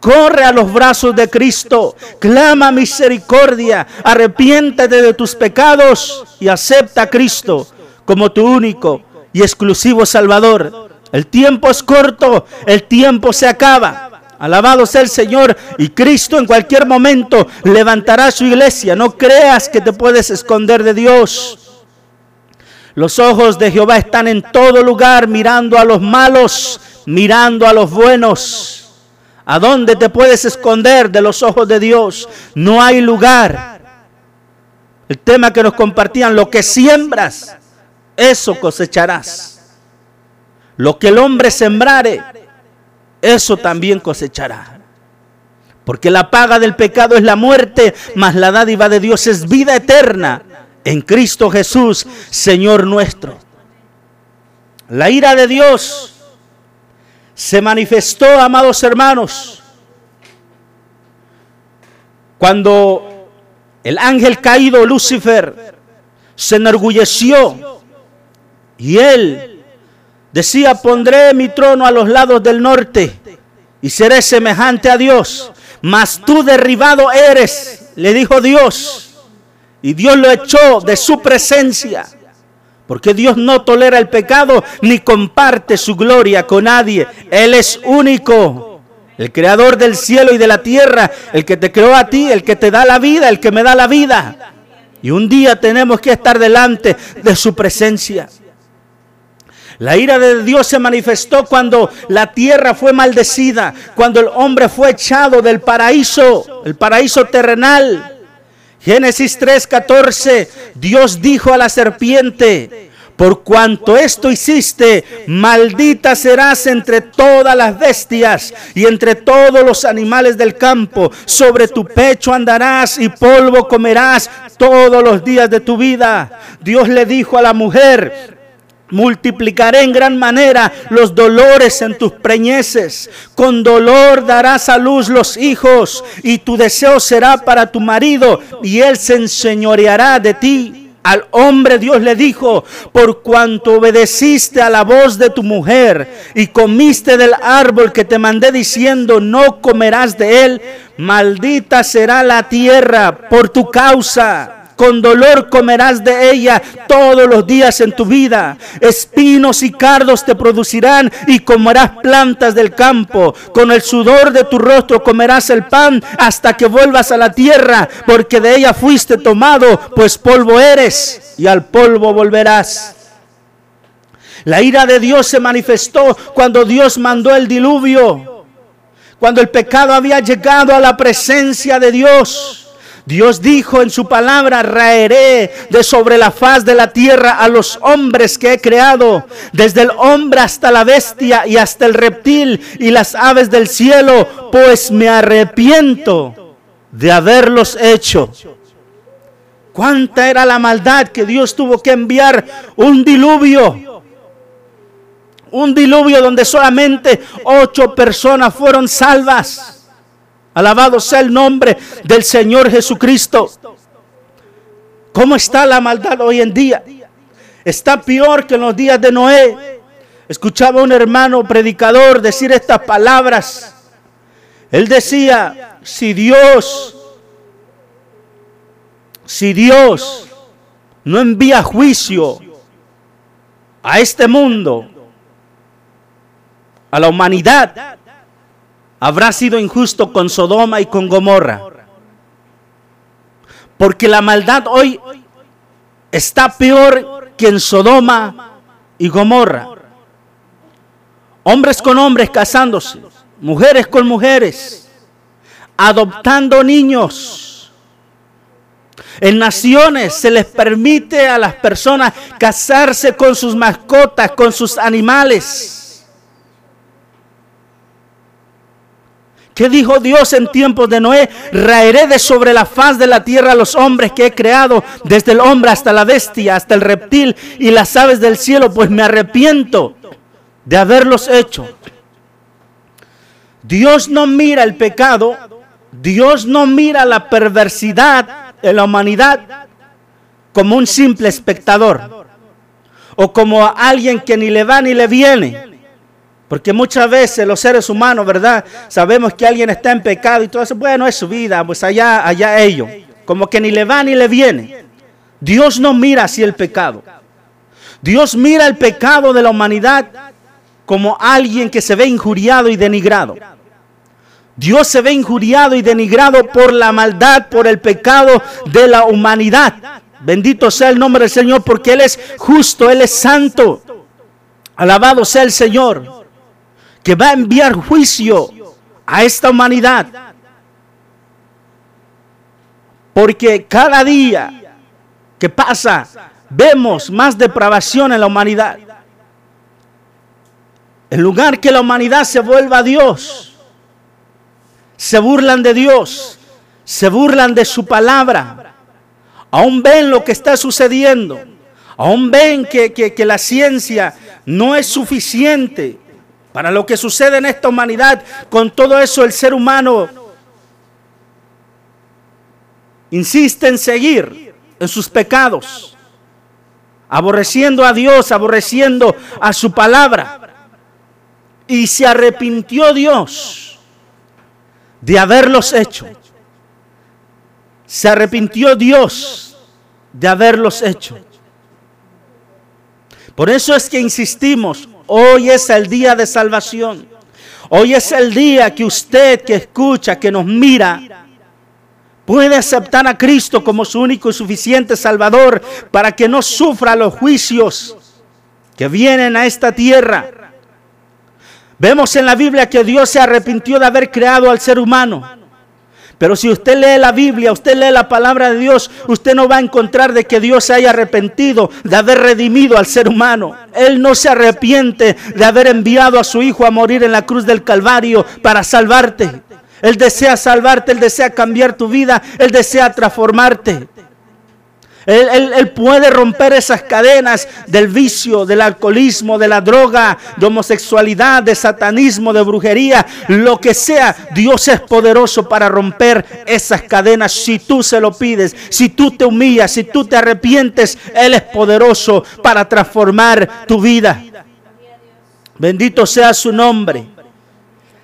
Corre a los brazos de Cristo, clama misericordia, arrepiéntete de tus pecados y acepta a Cristo como tu único y exclusivo Salvador. El tiempo es corto, el tiempo se acaba. Alabado sea el Señor y Cristo en cualquier momento levantará su iglesia. No creas que te puedes esconder de Dios. Los ojos de Jehová están en todo lugar mirando a los malos, mirando a los buenos. ¿A dónde te puedes esconder de los ojos de Dios? No hay lugar. El tema que nos compartían, lo que siembras, eso cosecharás. Lo que el hombre sembrare, eso también cosechará. Porque la paga del pecado es la muerte, mas la dádiva de Dios es vida eterna en Cristo Jesús, Señor nuestro. La ira de Dios se manifestó, amados hermanos, cuando el ángel caído Lucifer se enorgulleció y él Decía, pondré mi trono a los lados del norte y seré semejante a Dios. Mas tú derribado eres, le dijo Dios. Y Dios lo echó de su presencia. Porque Dios no tolera el pecado ni comparte su gloria con nadie. Él es único. El creador del cielo y de la tierra. El que te creó a ti, el que te da la vida, el que me da la vida. Y un día tenemos que estar delante de su presencia. La ira de Dios se manifestó cuando la tierra fue maldecida, cuando el hombre fue echado del paraíso, el paraíso terrenal. Génesis 3:14, Dios dijo a la serpiente, por cuanto esto hiciste, maldita serás entre todas las bestias y entre todos los animales del campo. Sobre tu pecho andarás y polvo comerás todos los días de tu vida. Dios le dijo a la mujer, Multiplicaré en gran manera los dolores en tus preñeces. Con dolor darás a luz los hijos y tu deseo será para tu marido y él se enseñoreará de ti. Al hombre Dios le dijo, por cuanto obedeciste a la voz de tu mujer y comiste del árbol que te mandé diciendo, no comerás de él, maldita será la tierra por tu causa con dolor comerás de ella todos los días en tu vida. Espinos y cardos te producirán y comerás plantas del campo. Con el sudor de tu rostro comerás el pan hasta que vuelvas a la tierra, porque de ella fuiste tomado, pues polvo eres y al polvo volverás. La ira de Dios se manifestó cuando Dios mandó el diluvio, cuando el pecado había llegado a la presencia de Dios. Dios dijo en su palabra, raeré de sobre la faz de la tierra a los hombres que he creado, desde el hombre hasta la bestia y hasta el reptil y las aves del cielo, pues me arrepiento de haberlos hecho. ¿Cuánta era la maldad que Dios tuvo que enviar un diluvio? Un diluvio donde solamente ocho personas fueron salvas. Alabado sea el nombre del Señor Jesucristo. ¿Cómo está la maldad hoy en día? Está peor que en los días de Noé. Escuchaba un hermano predicador decir estas palabras. Él decía, si Dios, si Dios no envía juicio a este mundo, a la humanidad, habrá sido injusto con Sodoma y con Gomorra. Porque la maldad hoy está peor que en Sodoma y Gomorra. Hombres con hombres casándose, mujeres con mujeres, adoptando niños. En naciones se les permite a las personas casarse con sus mascotas, con sus animales. ¿Qué dijo Dios en tiempos de Noé? Raeré de sobre la faz de la tierra a los hombres que he creado, desde el hombre hasta la bestia, hasta el reptil y las aves del cielo, pues me arrepiento de haberlos hecho. Dios no mira el pecado, Dios no mira la perversidad de la humanidad como un simple espectador o como alguien que ni le va ni le viene. Porque muchas veces los seres humanos, ¿verdad? Sabemos que alguien está en pecado y todo eso, bueno, es su vida, pues allá, allá ellos. Como que ni le va ni le viene. Dios no mira así el pecado. Dios mira el pecado de la humanidad como alguien que se ve injuriado y denigrado. Dios se ve injuriado y denigrado por la maldad, por el pecado de la humanidad. Bendito sea el nombre del Señor porque Él es justo, Él es santo. Alabado sea el Señor que va a enviar juicio a esta humanidad. Porque cada día que pasa vemos más depravación en la humanidad. En lugar que la humanidad se vuelva a Dios, se burlan de Dios, se burlan de su palabra. Aún ven lo que está sucediendo. Aún ven que, que la ciencia no es suficiente para lo que sucede en esta humanidad. Con todo eso el ser humano insiste en seguir en sus pecados, aborreciendo a Dios, aborreciendo a su palabra. Y se arrepintió Dios de haberlos hecho. Se arrepintió Dios de haberlos hecho. Por eso es que insistimos, hoy es el día de salvación. Hoy es el día que usted que escucha, que nos mira, puede aceptar a Cristo como su único y suficiente Salvador para que no sufra los juicios que vienen a esta tierra. Vemos en la Biblia que Dios se arrepintió de haber creado al ser humano. Pero si usted lee la Biblia, usted lee la palabra de Dios, usted no va a encontrar de que Dios se haya arrepentido de haber redimido al ser humano. Él no se arrepiente de haber enviado a su Hijo a morir en la cruz del Calvario para salvarte. Él desea salvarte, Él desea cambiar tu vida, Él desea transformarte. Él, puede romper esas cadenas del vicio, del alcoholismo, de la droga, de homosexualidad, de satanismo, de brujería, lo que sea. Dios es poderoso para romper esas cadenas si tú se lo pides, si tú te humillas, si tú te arrepientes. Él es poderoso para transformar tu vida. Bendito sea su nombre.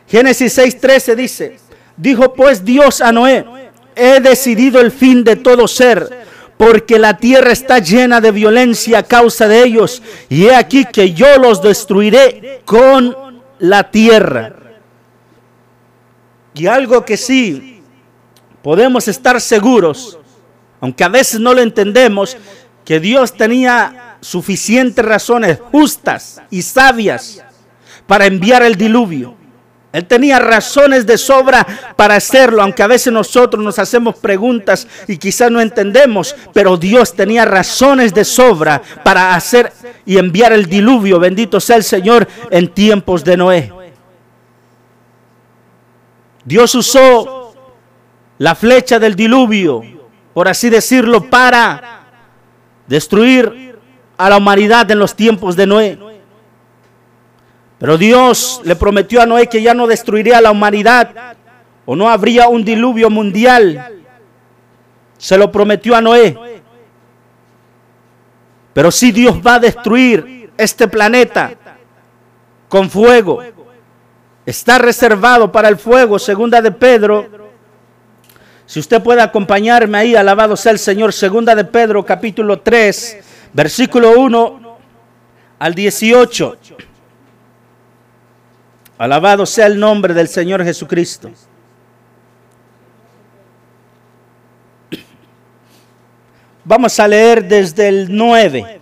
Génesis 6:13 dice, dijo pues Dios a Noé, he decidido el fin de todo ser porque la tierra está llena de violencia a causa de ellos, y he aquí que yo los destruiré con la tierra. Y algo que sí podemos estar seguros, aunque a veces no lo entendemos, que Dios tenía suficientes razones justas y sabias para enviar el diluvio. Él tenía razones de sobra para hacerlo, aunque a veces nosotros nos hacemos preguntas y quizás no entendemos, pero Dios tenía razones de sobra para hacer y enviar el diluvio, bendito sea el Señor, en tiempos de Noé. Dios usó la flecha del diluvio, por así decirlo, para destruir a la humanidad en los tiempos de Noé. Pero Dios le prometió a Noé que ya no destruiría la humanidad o no habría un diluvio mundial. Se lo prometió a Noé. Pero si Dios va a destruir este planeta con fuego. Está reservado para el fuego, segunda de Pedro. Si usted puede acompañarme ahí, alabado sea el Señor, segunda de Pedro, capítulo 3, versículo 1 al 18. Alabado sea el nombre del Señor Jesucristo. Vamos a leer desde el 9.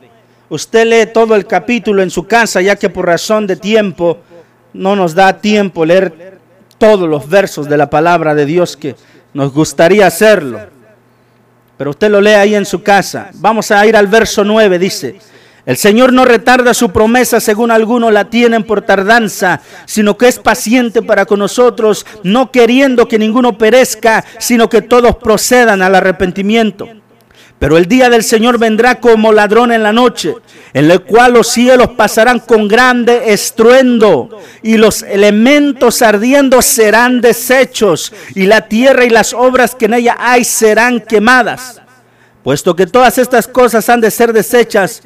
Usted lee todo el capítulo en su casa, ya que por razón de tiempo no nos da tiempo leer todos los versos de la palabra de Dios que nos gustaría hacerlo. Pero usted lo lee ahí en su casa. Vamos a ir al verso 9, dice. El Señor no retarda su promesa según algunos la tienen por tardanza, sino que es paciente para con nosotros, no queriendo que ninguno perezca, sino que todos procedan al arrepentimiento. Pero el día del Señor vendrá como ladrón en la noche, en el cual los cielos pasarán con grande estruendo y los elementos ardiendo serán deshechos y la tierra y las obras que en ella hay serán quemadas. Puesto que todas estas cosas han de ser deshechas,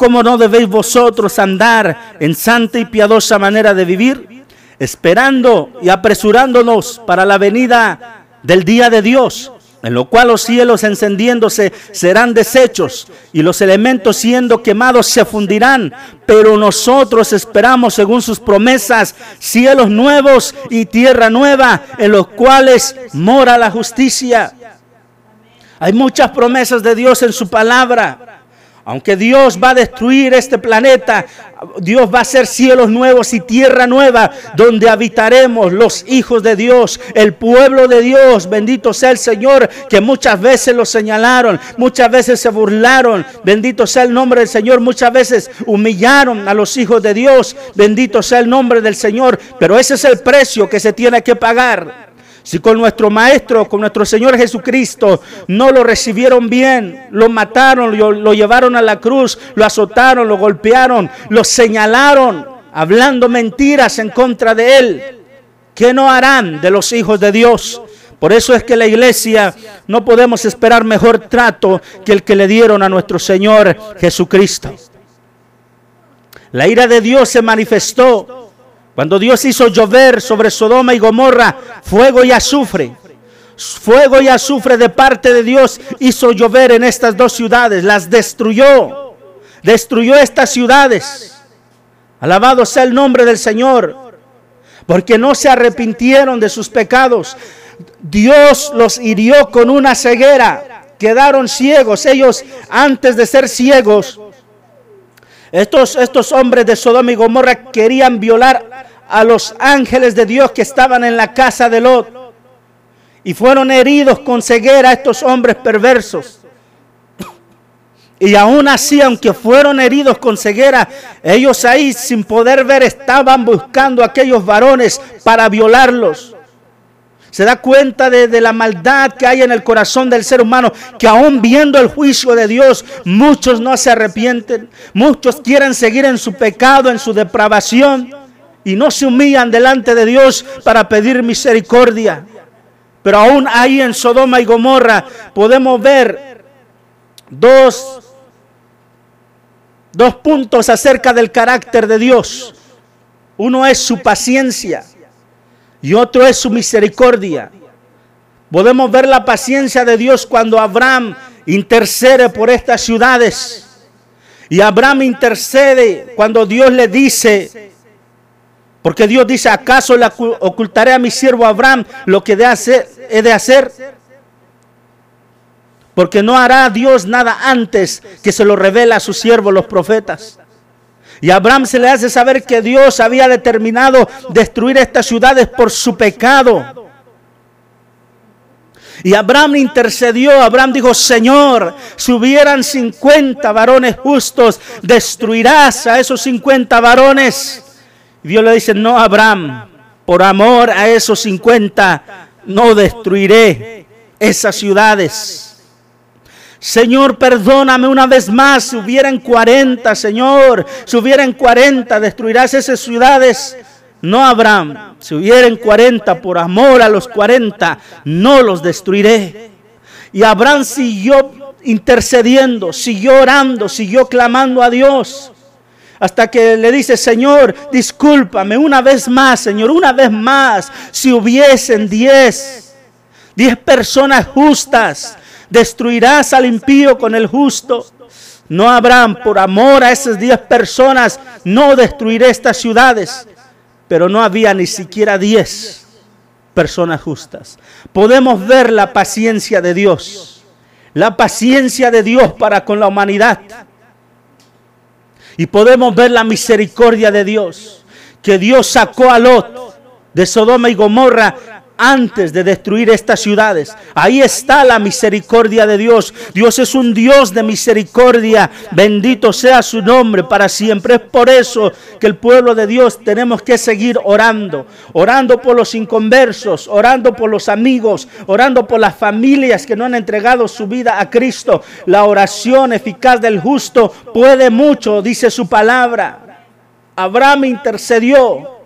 ¿Cómo no debéis vosotros andar en santa y piadosa manera de vivir? Esperando y apresurándonos para la venida del día de Dios, en lo cual los cielos encendiéndose serán deshechos y los elementos siendo quemados se fundirán. Pero nosotros esperamos, según sus promesas, cielos nuevos y tierra nueva, en los cuales mora la justicia. Hay muchas promesas de Dios en su palabra. Aunque Dios va a destruir este planeta, Dios va a hacer cielos nuevos y tierra nueva donde habitaremos los hijos de Dios, el pueblo de Dios. Bendito sea el Señor que muchas veces lo señalaron, muchas veces se burlaron. Bendito sea el nombre del Señor, muchas veces humillaron a los hijos de Dios. Bendito sea el nombre del Señor, pero ese es el precio que se tiene que pagar. Si con nuestro Maestro, con nuestro Señor Jesucristo, no lo recibieron bien, lo mataron, lo, llevaron a la cruz, lo azotaron, lo golpearon, lo señalaron, hablando mentiras en contra de Él, ¿qué no harán de los hijos de Dios? Por eso es que la iglesia no podemos esperar mejor trato que el que le dieron a nuestro Señor Jesucristo. La ira de Dios se manifestó cuando Dios hizo llover sobre Sodoma y Gomorra fuego y azufre, fuego y azufre de parte de Dios hizo llover en estas dos ciudades, las destruyó, destruyó estas ciudades. Alabado sea el nombre del Señor, porque no se arrepintieron de sus pecados. Dios los hirió con una ceguera, quedaron ciegos. Ellos antes de ser ciegos, estos, estos hombres de Sodoma y Gomorra querían violar a los ángeles de Dios que estaban en la casa de Lot. Y fueron heridos con ceguera estos hombres perversos. Y aún así, aunque fueron heridos con ceguera, ellos ahí sin poder ver estaban buscando a aquellos varones para violarlos. Se da cuenta de, la maldad que hay en el corazón del ser humano, que aún viendo el juicio de Dios, muchos no se arrepienten, muchos quieren seguir en su pecado, en su depravación y no se humillan delante de Dios para pedir misericordia. Pero aún ahí en Sodoma y Gomorra podemos ver dos, dos puntos acerca del carácter de Dios. Uno es su paciencia y otro es su misericordia. Podemos ver la paciencia de Dios cuando Abraham intercede por estas ciudades. Y Abraham intercede cuando Dios le dice, porque Dios dice, ¿acaso le ocultaré a mi siervo Abraham lo que he de hacer? Porque no hará Dios nada antes que se lo revela a sus siervos los profetas. Y Abraham se le hace saber que Dios había determinado destruir estas ciudades por su pecado. Y Abraham intercedió, Abraham dijo, Señor, si hubieran 50 varones justos, destruirás a esos 50 varones. Dios le dice, no, Abraham, por amor a esos 50, no destruiré esas ciudades. Señor, perdóname una vez más, si hubieran 40, Señor, si hubieran 40, destruirás esas ciudades. No, Abraham, si hubieran 40, por amor a los 40, no los destruiré. Y Abraham siguió intercediendo, siguió orando, siguió clamando a Dios. Hasta que le dice, Señor, discúlpame una vez más, Señor, una vez más. Si hubiesen diez, diez personas justas, destruirás al impío con el justo. No habrán, por amor a esas diez personas, no destruiré estas ciudades. Pero no había ni siquiera diez personas justas. Podemos ver la paciencia de Dios. La paciencia de Dios para con la humanidad. Y podemos ver la misericordia de Dios, que Dios sacó a Lot de Sodoma y Gomorra antes de destruir estas ciudades. Ahí está la misericordia de Dios. Dios es un Dios de misericordia. Bendito sea su nombre para siempre. Es por eso que el pueblo de Dios tenemos que seguir orando. Orando por los inconversos, orando por los amigos, orando por las familias que no han entregado su vida a Cristo. La oración eficaz del justo puede mucho, dice su palabra. Abraham intercedió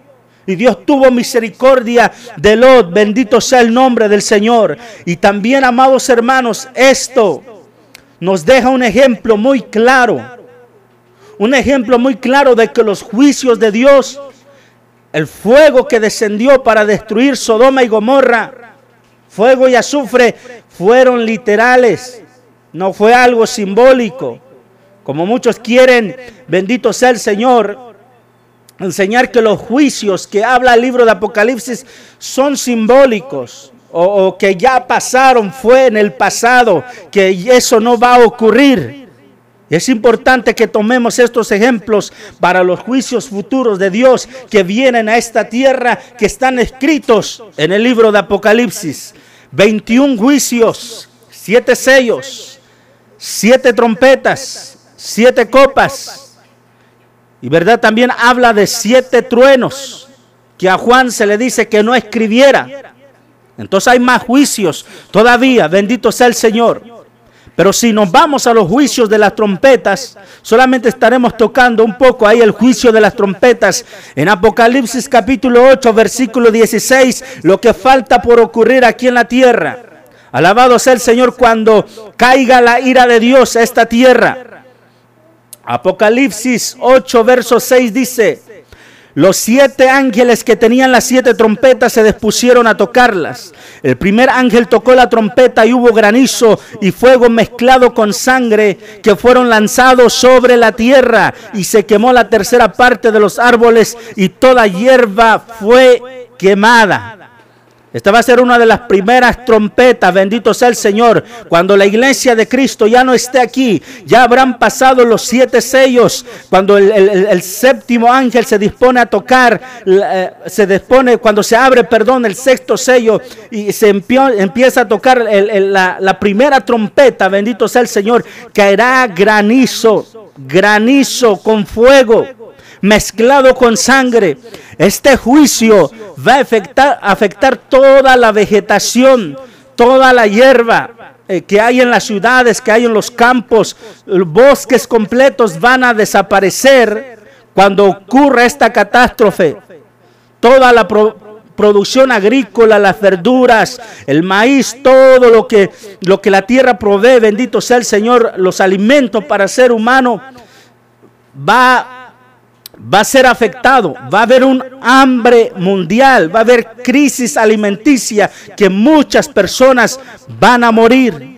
y Dios tuvo misericordia de Lot. Bendito sea el nombre del Señor. Y también, amados hermanos, esto nos deja un ejemplo muy claro. Un ejemplo muy claro de que los juicios de Dios, el fuego que descendió para destruir Sodoma y Gomorra, fuego y azufre fueron literales, no fue algo simbólico. Como muchos quieren, bendito sea el Señor, enseñar que los juicios que habla el libro de Apocalipsis son simbólicos o, que ya pasaron, fue en el pasado, que eso no va a ocurrir. Es importante que tomemos estos ejemplos para los juicios futuros de Dios que vienen a esta tierra, que están escritos en el libro de Apocalipsis. 21 juicios, 7 sellos, 7 trompetas, 7 copas. Y verdad también habla de siete truenos que a Juan se le dice que no escribiera. Entonces hay más juicios todavía, bendito sea el Señor. Pero si nos vamos a los juicios de las trompetas, solamente estaremos tocando un poco ahí el juicio de las trompetas. En Apocalipsis capítulo 8, versículo 16, lo que falta por ocurrir aquí en la tierra. Alabado sea el Señor cuando caiga la ira de Dios a esta tierra. Apocalipsis 8, verso 6 dice, los siete ángeles que tenían las siete trompetas se dispusieron a tocarlas. El primer ángel tocó la trompeta y hubo granizo y fuego mezclado con sangre que fueron lanzados sobre la tierra y se quemó la tercera parte de los árboles y toda hierba fue quemada. Esta va a ser una de las primeras trompetas, bendito sea el Señor. Cuando la iglesia de Cristo ya no esté aquí, ya habrán pasado los siete sellos. Cuando el, séptimo ángel se dispone a tocar, eh, se dispone, cuando se abre, perdón, el sexto sello y se empieza a tocar la, la primera trompeta, bendito sea el Señor, caerá granizo, granizo con fuego mezclado con sangre. Este juicio va a afectar, afectar toda la vegetación, toda la hierba eh, que hay en las ciudades, que hay en los campos. Bosques completos van a desaparecer cuando ocurra esta catástrofe. Toda la producción agrícola, las verduras, el maíz, todo lo que, lo que la tierra provee, bendito sea el Señor, los alimentos para el ser humano, va va a ser afectado, va a haber un hambre mundial, va a haber crisis alimenticia que muchas personas van a morir.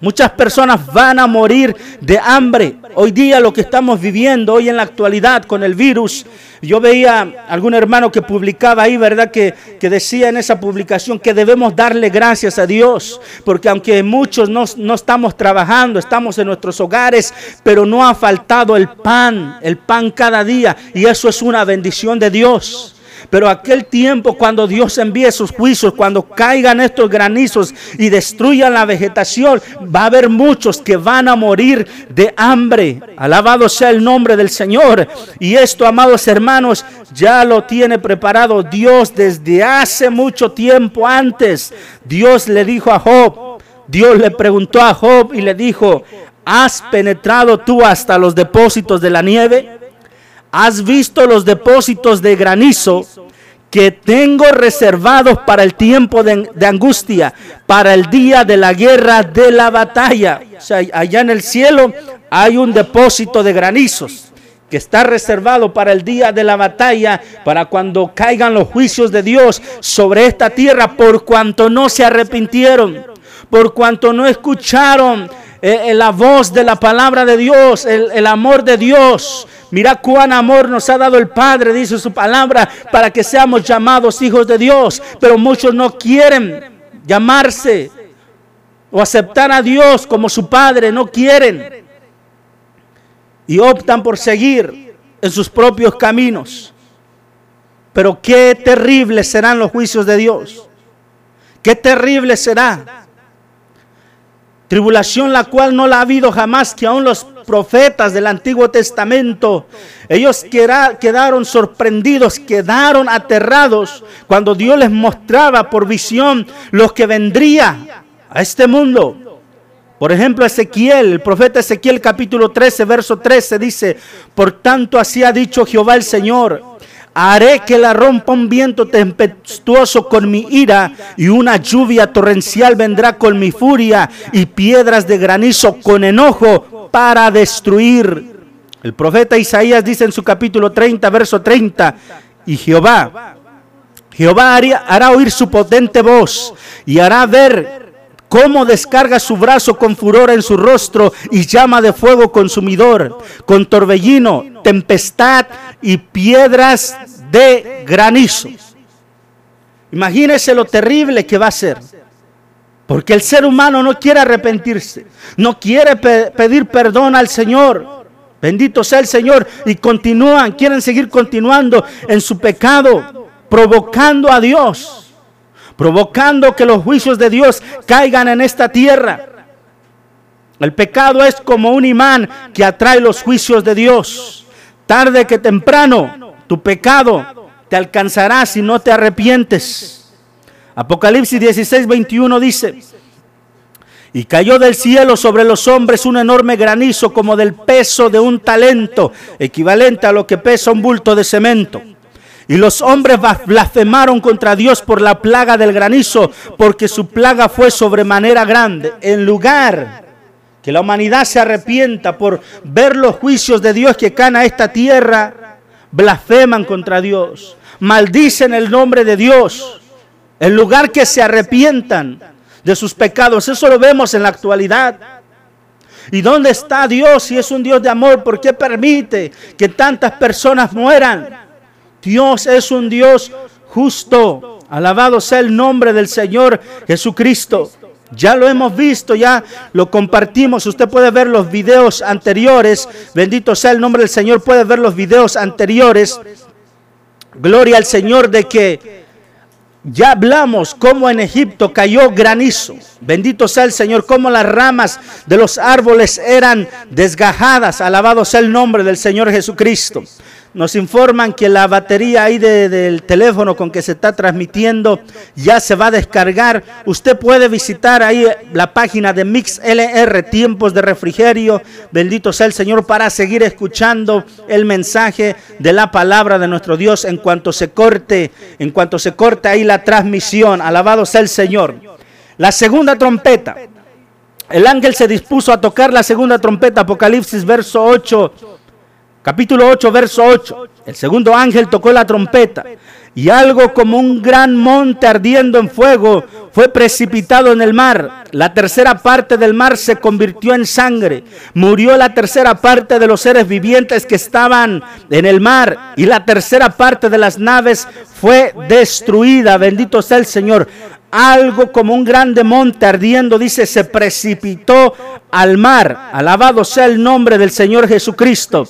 Muchas personas van a morir de hambre. Hoy día lo que estamos viviendo, hoy en la actualidad con el virus, yo veía algún hermano que publicaba ahí, ¿verdad? Que, que decía en esa publicación que debemos darle gracias a Dios, porque aunque muchos no, no estamos trabajando, estamos en nuestros hogares, pero no ha faltado el pan, el pan cada día, y eso es una bendición de Dios. Pero aquel tiempo cuando Dios envíe sus juicios, cuando caigan estos granizos y destruyan la vegetación, va a haber muchos que van a morir de hambre. Alabado sea el nombre del Señor. Y esto, amados hermanos, ya lo tiene preparado Dios desde hace mucho tiempo antes. Dios le dijo a Job, Dios le preguntó a Job y le dijo, ¿has penetrado tú hasta los depósitos de la nieve? ¿Has visto los depósitos de granizo que tengo reservados para el tiempo de, angustia, para el día de la guerra, de la batalla? O sea, allá en el cielo hay un depósito de granizos que está reservado para el día de la batalla, para cuando caigan los juicios de Dios sobre esta tierra, por cuanto no se arrepintieron, por cuanto no escucharon eh, eh, la voz de la palabra de Dios, el amor de Dios, Mira cuán amor nos ha dado el Padre, dice su palabra, para que seamos llamados hijos de Dios. Pero muchos no quieren llamarse o aceptar a Dios como su Padre, no quieren. Y optan por seguir en sus propios caminos. Pero qué terribles serán los juicios de Dios. Qué terrible será. Tribulación la cual no la ha habido jamás, que aún los profetas del Antiguo Testamento, ellos quedaron sorprendidos, quedaron aterrados cuando Dios les mostraba por visión lo que vendría a este mundo. Por ejemplo, Ezequiel, el profeta Ezequiel capítulo 13, verso 13 dice, por tanto así ha dicho Jehová el Señor, Haré que la rompa un viento tempestuoso con mi ira y una lluvia torrencial vendrá con mi furia y piedras de granizo con enojo para destruir. El profeta Isaías dice en su capítulo 30, verso 30, y Jehová, Jehová hará oír su potente voz y hará ver cómo descarga su brazo con furor en su rostro y llama de fuego consumidor, con torbellino, tempestad y piedras de granizo. Imagínese lo terrible que va a ser. Porque el ser humano no quiere arrepentirse, no quiere pedir perdón al Señor. Bendito sea el Señor. Y continúan, quieren seguir continuando en su pecado, provocando a Dios, provocando que los juicios de Dios caigan en esta tierra. El pecado es como un imán que atrae los juicios de Dios. Tarde que temprano, tu pecado te alcanzará si no te arrepientes. Apocalipsis 16, 21 dice, y cayó del cielo sobre los hombres un enorme granizo como del peso de un talento, equivalente a lo que pesa un bulto de cemento. Y los hombres blasfemaron contra Dios por la plaga del granizo, porque su plaga fue sobremanera grande. En lugar que la humanidad se arrepienta por ver los juicios de Dios que caen a esta tierra, blasfeman contra Dios, maldicen el nombre de Dios en lugar que se arrepientan de sus pecados. Eso lo vemos en la actualidad. ¿Y dónde está Dios si es un Dios de amor? ¿Por qué permite que tantas personas mueran? Dios es un Dios justo. Alabado sea el nombre del Señor Jesucristo. Ya lo hemos visto, ya lo compartimos. Usted puede ver los videos anteriores. Bendito sea el nombre del Señor. Puede ver los videos anteriores. Gloria al Señor de que ya hablamos cómo en Egipto cayó granizo. Bendito sea el Señor, cómo las ramas de los árboles eran desgajadas. Alabado sea el nombre del Señor Jesucristo. Nos informan que la batería ahí del teléfono con que se está transmitiendo ya se va a descargar. Usted puede visitar ahí la página de MixLR, Tiempos de Refrigerio. Bendito sea el Señor para seguir escuchando el mensaje de la palabra de nuestro Dios en cuanto se corte, en cuanto se corte ahí la transmisión. Alabado sea el Señor. La segunda trompeta. El ángel se dispuso a tocar la segunda trompeta, Apocalipsis verso 8 Capítulo 8, verso 8. El segundo ángel tocó la trompeta y algo como un gran monte ardiendo en fuego fue precipitado en el mar. La tercera parte del mar se convirtió en sangre. Murió la tercera parte de los seres vivientes que estaban en el mar y la tercera parte de las naves fue destruida. Bendito sea el Señor. Algo como un grande monte ardiendo, dice, se precipitó al mar. Alabado sea el nombre del Señor Jesucristo.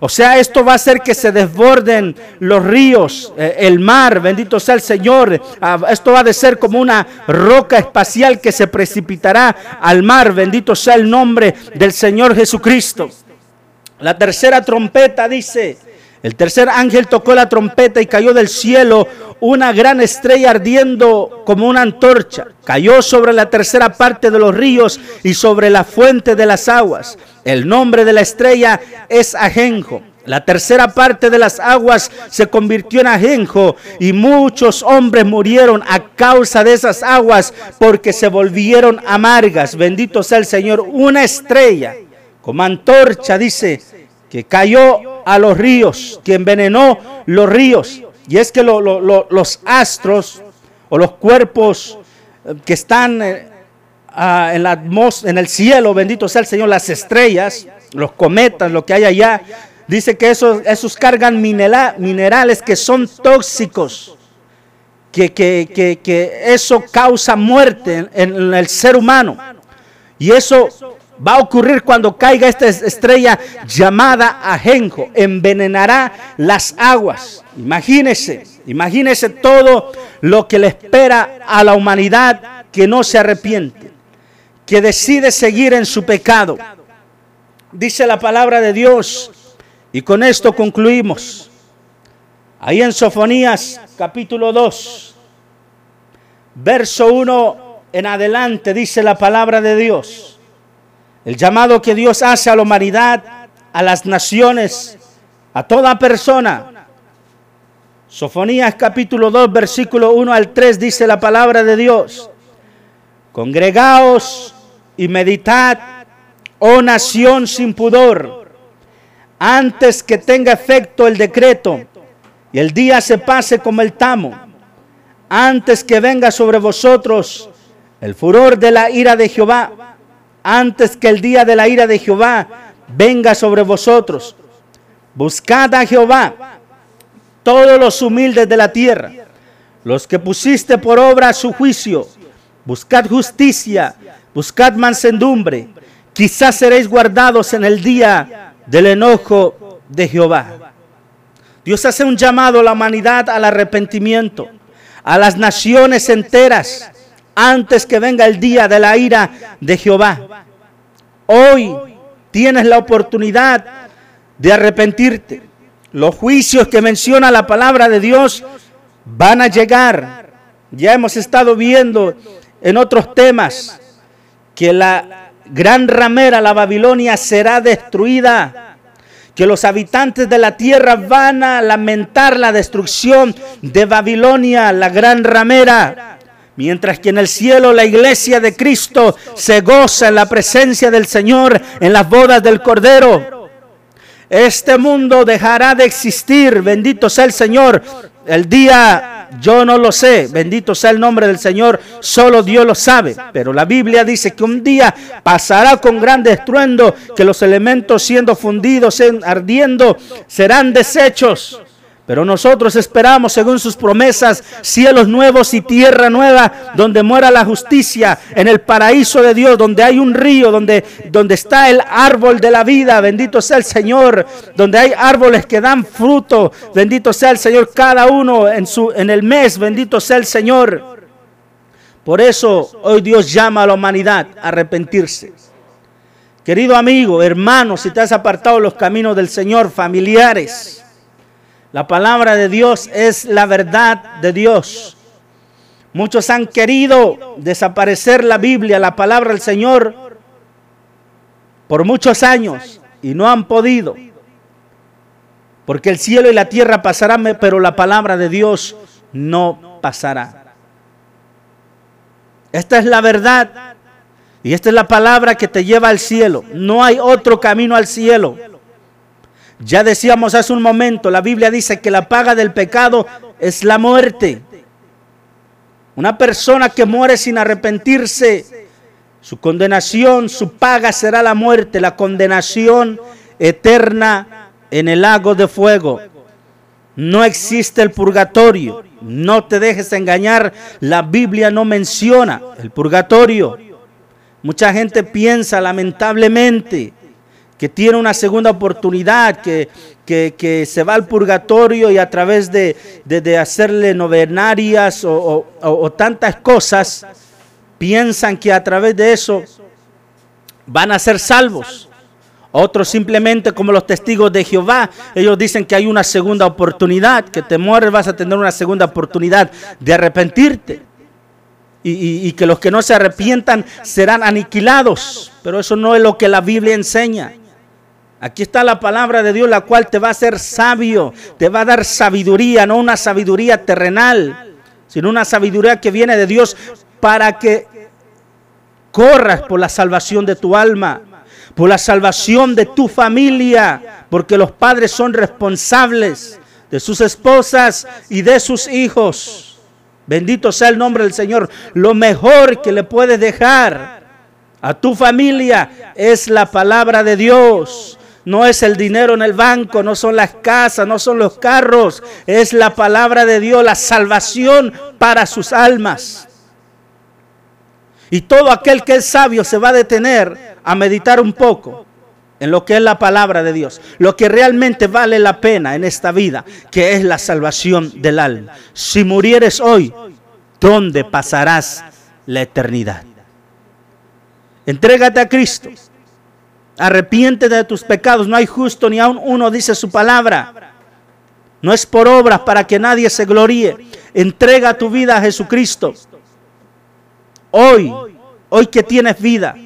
O sea, esto va a hacer que se desborden los ríos, eh, el mar, bendito sea el Señor. Ah, esto va a ser como una roca espacial que se precipitará al mar, bendito sea el nombre del Señor Jesucristo. La tercera trompeta dice, el tercer ángel tocó la trompeta y cayó del cielo una gran estrella ardiendo como una antorcha. Cayó sobre la tercera parte de los ríos y sobre la fuente de las aguas. El nombre de la estrella es Ajenjo. La tercera parte de las aguas se convirtió en ajenjo y muchos hombres murieron a causa de esas aguas porque se volvieron amargas. Bendito sea el Señor. Una estrella como antorcha dice que cayó a los ríos, que envenenó los ríos. Y es que los astros o los cuerpos eh, que están eh, en, la en el cielo, bendito sea el Señor, las estrellas, los cometas, lo que hay allá. Dice que esos, esos cargan minerales que son tóxicos, que, que, que, eso causa muerte en, el ser humano. Y eso va a ocurrir cuando caiga esta estrella llamada Ajenjo. Envenenará las aguas. Imagínese, imagínese todo lo que le espera a la humanidad que no se arrepiente que decide seguir en su pecado. Dice la palabra de Dios, y con esto concluimos. Ahí en Sofonías capítulo 2, verso 1 en adelante, dice la palabra de Dios. El llamado que Dios hace a la humanidad, a las naciones, a toda persona. Sofonías capítulo 2, versículo 1 al 3 dice la palabra de Dios. Congregaos y meditad, oh nación sin pudor, antes que tenga efecto el decreto y el día se pase como el tamo, antes que venga sobre vosotros el furor de la ira de Jehová, antes que el día de la ira de Jehová venga sobre vosotros. Buscad a Jehová, todos los humildes de la tierra, los que pusiste por obra su juicio. Buscad justicia, buscad mansedumbre. Quizás seréis guardados en el día del enojo de Jehová. Dios hace un llamado a la humanidad al arrepentimiento, a las naciones enteras, antes que venga el día de la ira de Jehová. Hoy tienes la oportunidad de arrepentirte. Los juicios que menciona la palabra de Dios van a llegar. Ya hemos estado viendo en otros temas que la gran ramera, la Babilonia, será destruida. Que los habitantes de la tierra van a lamentar la destrucción de Babilonia, la gran ramera. Mientras que en el cielo la iglesia de Cristo se goza en la presencia del Señor en las bodas del Cordero. Este mundo dejará de existir, bendito sea el Señor. El día yo no lo sé, bendito sea el nombre del Señor, solo Dios lo sabe. Pero la Biblia dice que un día pasará con gran estruendo, que los elementos siendo fundidos, ardiendo, serán deshechos. Pero nosotros esperamos, según sus promesas, cielos nuevos y tierra nueva, donde muera la justicia, en el paraíso de Dios, donde hay un río, donde, donde está el árbol de la vida, bendito sea el Señor, donde hay árboles que dan fruto, bendito sea el Señor, cada uno en, su, en el mes, bendito sea el Señor. Por eso hoy Dios llama a la humanidad a arrepentirse. Querido amigo, hermano, si te has apartado de los caminos del Señor, familiares, la palabra de Dios es la verdad de Dios. Muchos han querido desaparecer la Biblia, la palabra del Señor, por muchos años y no han podido. Porque el cielo y la tierra pasarán, pero la palabra de Dios no pasará. Esta es la verdad y esta es la palabra que te lleva al cielo. No hay otro camino al cielo. Ya decíamos hace un momento, la Biblia dice que la paga del pecado es la muerte. Una persona que muere sin arrepentirse, su condenación, su paga será la muerte, la condenación eterna en el lago de fuego. No existe el purgatorio. No te dejes engañar. La Biblia no menciona el purgatorio. Mucha gente piensa lamentablemente que tiene una segunda oportunidad, que, que, se va al purgatorio y a través de, hacerle novenarias o, tantas cosas, piensan que a través de eso van a ser salvos. Otros simplemente como los testigos de Jehová, ellos dicen que hay una segunda oportunidad, que te mueres vas a tener una segunda oportunidad de arrepentirte. y, que los que no se arrepientan serán aniquilados. Pero eso no es lo que la Biblia enseña. Aquí está la palabra de Dios, la cual te va a hacer sabio, te va a dar sabiduría, no una sabiduría terrenal, sino una sabiduría que viene de Dios para que corras por la salvación de tu alma, por la salvación de tu familia, porque los padres son responsables de sus esposas y de sus hijos. Bendito sea el nombre del Señor. Lo mejor que le puedes dejar a tu familia es la palabra de Dios. No es el dinero en el banco, no son las casas, no son los carros. Es la palabra de Dios, la salvación para sus almas. Y todo aquel que es sabio se va a detener a meditar un poco en lo que es la palabra de Dios, lo que realmente vale la pena en esta vida, que es la salvación del alma. Si murieres hoy, ¿dónde pasarás la eternidad? Entrégate a Cristo. Arrepiéntete de tus pecados. No hay justo ni aún uno, dice su palabra. No es por obras para que nadie se gloríe. Entrega tu vida a Jesucristo. Hoy, hoy que tienes vida,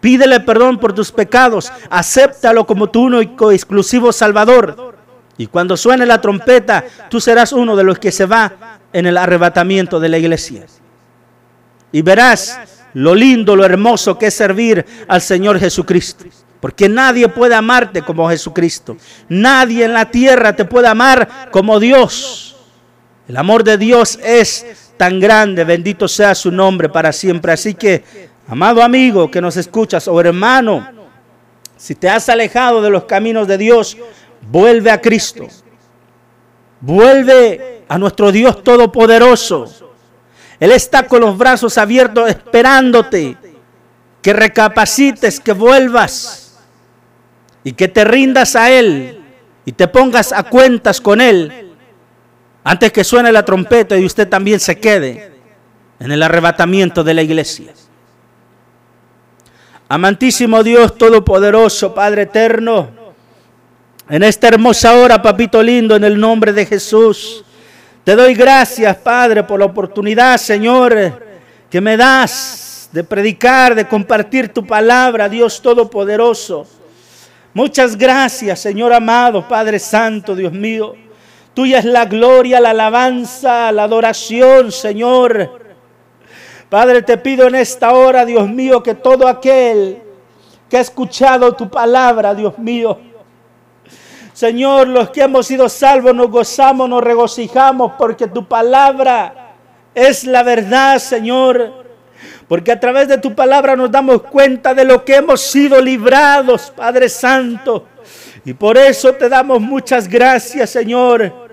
pídele perdón por tus pecados. Acéptalo como tu único exclusivo Salvador. Y cuando suene la trompeta, tú serás uno de los que se va en el arrebatamiento de la iglesia. Y verás lo lindo, lo hermoso que es servir al Señor Jesucristo. Porque nadie puede amarte como Jesucristo. Nadie en la tierra te puede amar como Dios. El amor de Dios es tan grande, bendito sea su nombre para siempre. Así que, amado amigo que nos escuchas, o hermano, si te has alejado de los caminos de Dios, vuelve a Cristo. Vuelve a nuestro Dios Todopoderoso. Él está con los brazos abiertos esperándote. Que recapacites, que vuelvas. Y que te rindas a Él. Y te pongas a cuentas con Él. Antes que suene la trompeta y usted también se quede en el arrebatamiento de la iglesia. Amantísimo Dios Todopoderoso, Padre Eterno, en esta hermosa hora, papito lindo, en el nombre de Jesús, te doy gracias, Padre, por la oportunidad, Señor, que me das de predicar, de compartir tu palabra, Dios Todopoderoso. Muchas gracias, Señor amado, Padre Santo, Dios mío. Tuya es la gloria, la alabanza, la adoración, Señor. Padre, te pido en esta hora, Dios mío, que todo aquel que ha escuchado tu palabra, Dios mío, Señor, los que hemos sido salvos nos gozamos, nos regocijamos porque tu palabra es la verdad, Señor. Porque a través de tu palabra nos damos cuenta de lo que hemos sido librados, Padre Santo. Y por eso te damos muchas gracias, Señor.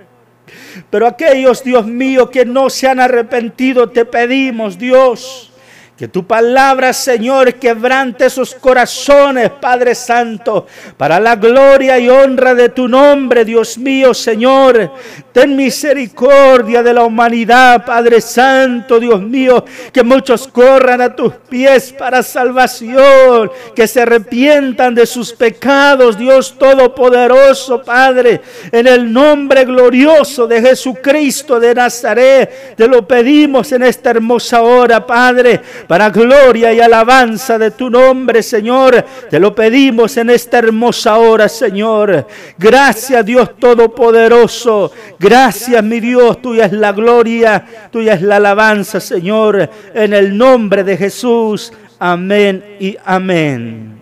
Pero aquellos, Dios mío, que no se han arrepentido, te pedimos, Dios, que tu palabra, Señor, quebrante esos corazones, Padre Santo, para la gloria y honra de tu nombre, Dios mío, Señor. Ten misericordia de la humanidad, Padre Santo, Dios mío, que muchos corran a tus pies para salvación, que se arrepientan de sus pecados, Dios Todopoderoso, Padre, en el nombre glorioso de Jesucristo de Nazaret. Te lo pedimos en esta hermosa hora, Padre para gloria y alabanza de tu nombre, Señor. Te lo pedimos en esta hermosa hora, Señor. Gracias, Dios Todopoderoso. Gracias, mi Dios. Tuya es la gloria, tuya es la alabanza, Señor. En el nombre de Jesús. Amén y amén.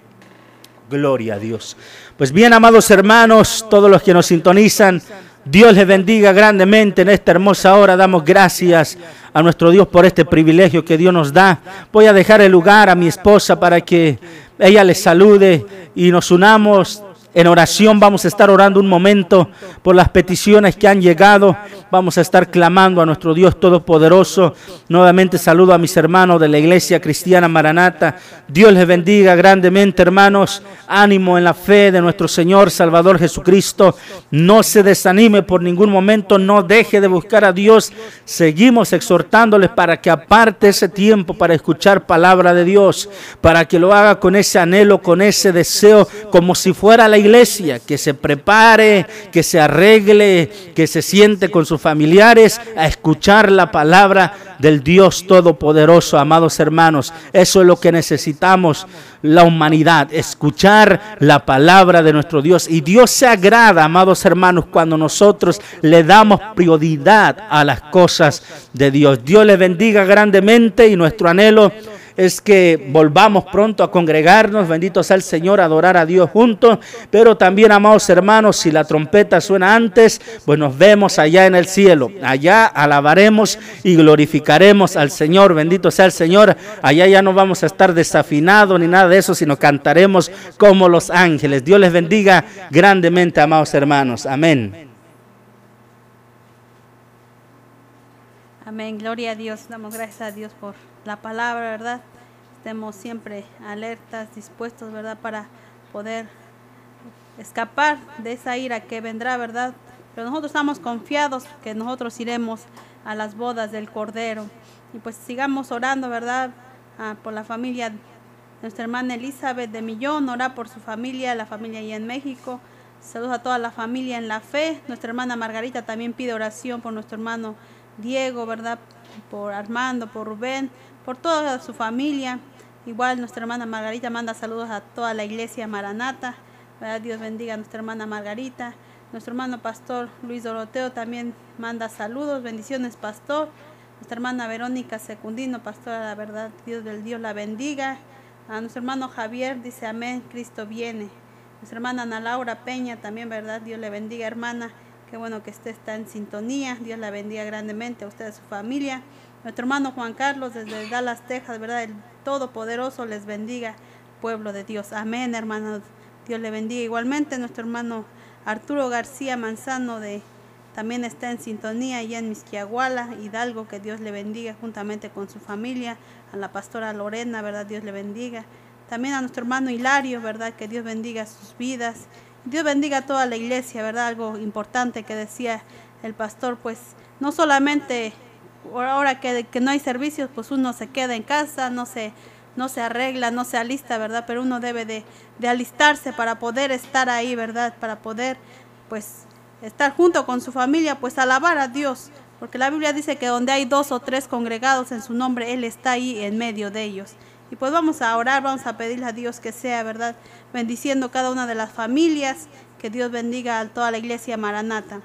Gloria a Dios. Pues bien, amados hermanos, todos los que nos sintonizan, Dios les bendiga grandemente en esta hermosa hora. Damos gracias a nuestro Dios por este privilegio que Dios nos da. Voy a dejar el lugar a mi esposa para que ella les salude y nos unamos en oración vamos a estar orando un momento por las peticiones que han llegado. Vamos a estar clamando a nuestro Dios Todopoderoso. Nuevamente saludo a mis hermanos de la Iglesia Cristiana Maranata. Dios les bendiga grandemente, hermanos. Ánimo en la fe de nuestro Señor Salvador Jesucristo. No se desanime por ningún momento. No deje de buscar a Dios. Seguimos exhortándoles para que aparte ese tiempo para escuchar palabra de Dios. Para que lo haga con ese anhelo, con ese deseo, como si fuera la iglesia, que se prepare, que se arregle, que se siente con sus familiares a escuchar la palabra del Dios Todopoderoso, amados hermanos. Eso es lo que necesitamos la humanidad, escuchar la palabra de nuestro Dios. Y Dios se agrada, amados hermanos, cuando nosotros le damos prioridad a las cosas de Dios. Dios le bendiga grandemente y nuestro anhelo es que volvamos pronto a congregarnos, bendito sea el Señor, a adorar a Dios juntos, pero también, amados hermanos, si la trompeta suena antes, pues nos vemos allá en el cielo, allá alabaremos y glorificaremos al Señor, bendito sea el Señor, allá ya no vamos a estar desafinados ni nada de eso, sino cantaremos como los ángeles. Dios les bendiga grandemente, amados hermanos, amén. Gloria a Dios, damos gracias a Dios por la palabra, ¿verdad? Estemos siempre alertas, dispuestos, ¿verdad? Para poder escapar de esa ira que vendrá, ¿verdad? Pero nosotros estamos confiados que nosotros iremos a las bodas del Cordero. Y pues sigamos orando, ¿verdad? Ah, por la familia nuestra hermana Elizabeth de Millón, orar por su familia, la familia allá en México. Saludos a toda la familia en la fe. Nuestra hermana Margarita también pide oración por nuestro hermano Diego, ¿verdad? Por Armando, por Rubén, por toda su familia. Igual nuestra hermana Margarita manda saludos a toda la iglesia Maranata. Dios bendiga a nuestra hermana Margarita. Nuestro hermano pastor Luis Doroteo también manda saludos, bendiciones pastor. Nuestra hermana Verónica Secundino, pastora, la verdad, Dios del Dios la bendiga. A nuestro hermano Javier dice amén, Cristo viene. Nuestra hermana Ana Laura Peña también, verdad, Dios le bendiga, hermana Qué bueno que usted está en sintonía. Dios la bendiga grandemente a usted y a su familia. Nuestro hermano Juan Carlos desde Dallas, Texas, ¿verdad? El Todopoderoso les bendiga, pueblo de Dios. Amén, hermanos. Dios le bendiga. Igualmente nuestro hermano Arturo García Manzano de también está en sintonía allá en Misquiahuala, Hidalgo, que Dios le bendiga juntamente con su familia, a la pastora Lorena, ¿verdad? Dios le bendiga. También a nuestro hermano Hilario, ¿verdad? Que Dios bendiga sus vidas. Dios bendiga a toda la iglesia, ¿verdad? Algo importante que decía el pastor, pues no solamente ahora que, no hay servicios, pues uno se queda en casa, no se no se arregla, no se alista, ¿verdad? Pero uno debe de, de, alistarse para poder estar ahí, ¿verdad? Para poder, pues, estar junto con su familia, pues alabar a Dios. Porque la Biblia dice que donde hay dos o tres congregados en su nombre, Él está ahí en medio de ellos. Y pues vamos a orar, vamos a pedirle a Dios que sea, ¿verdad? Bendiciendo cada una de las familias, que Dios bendiga a toda la iglesia Maranata.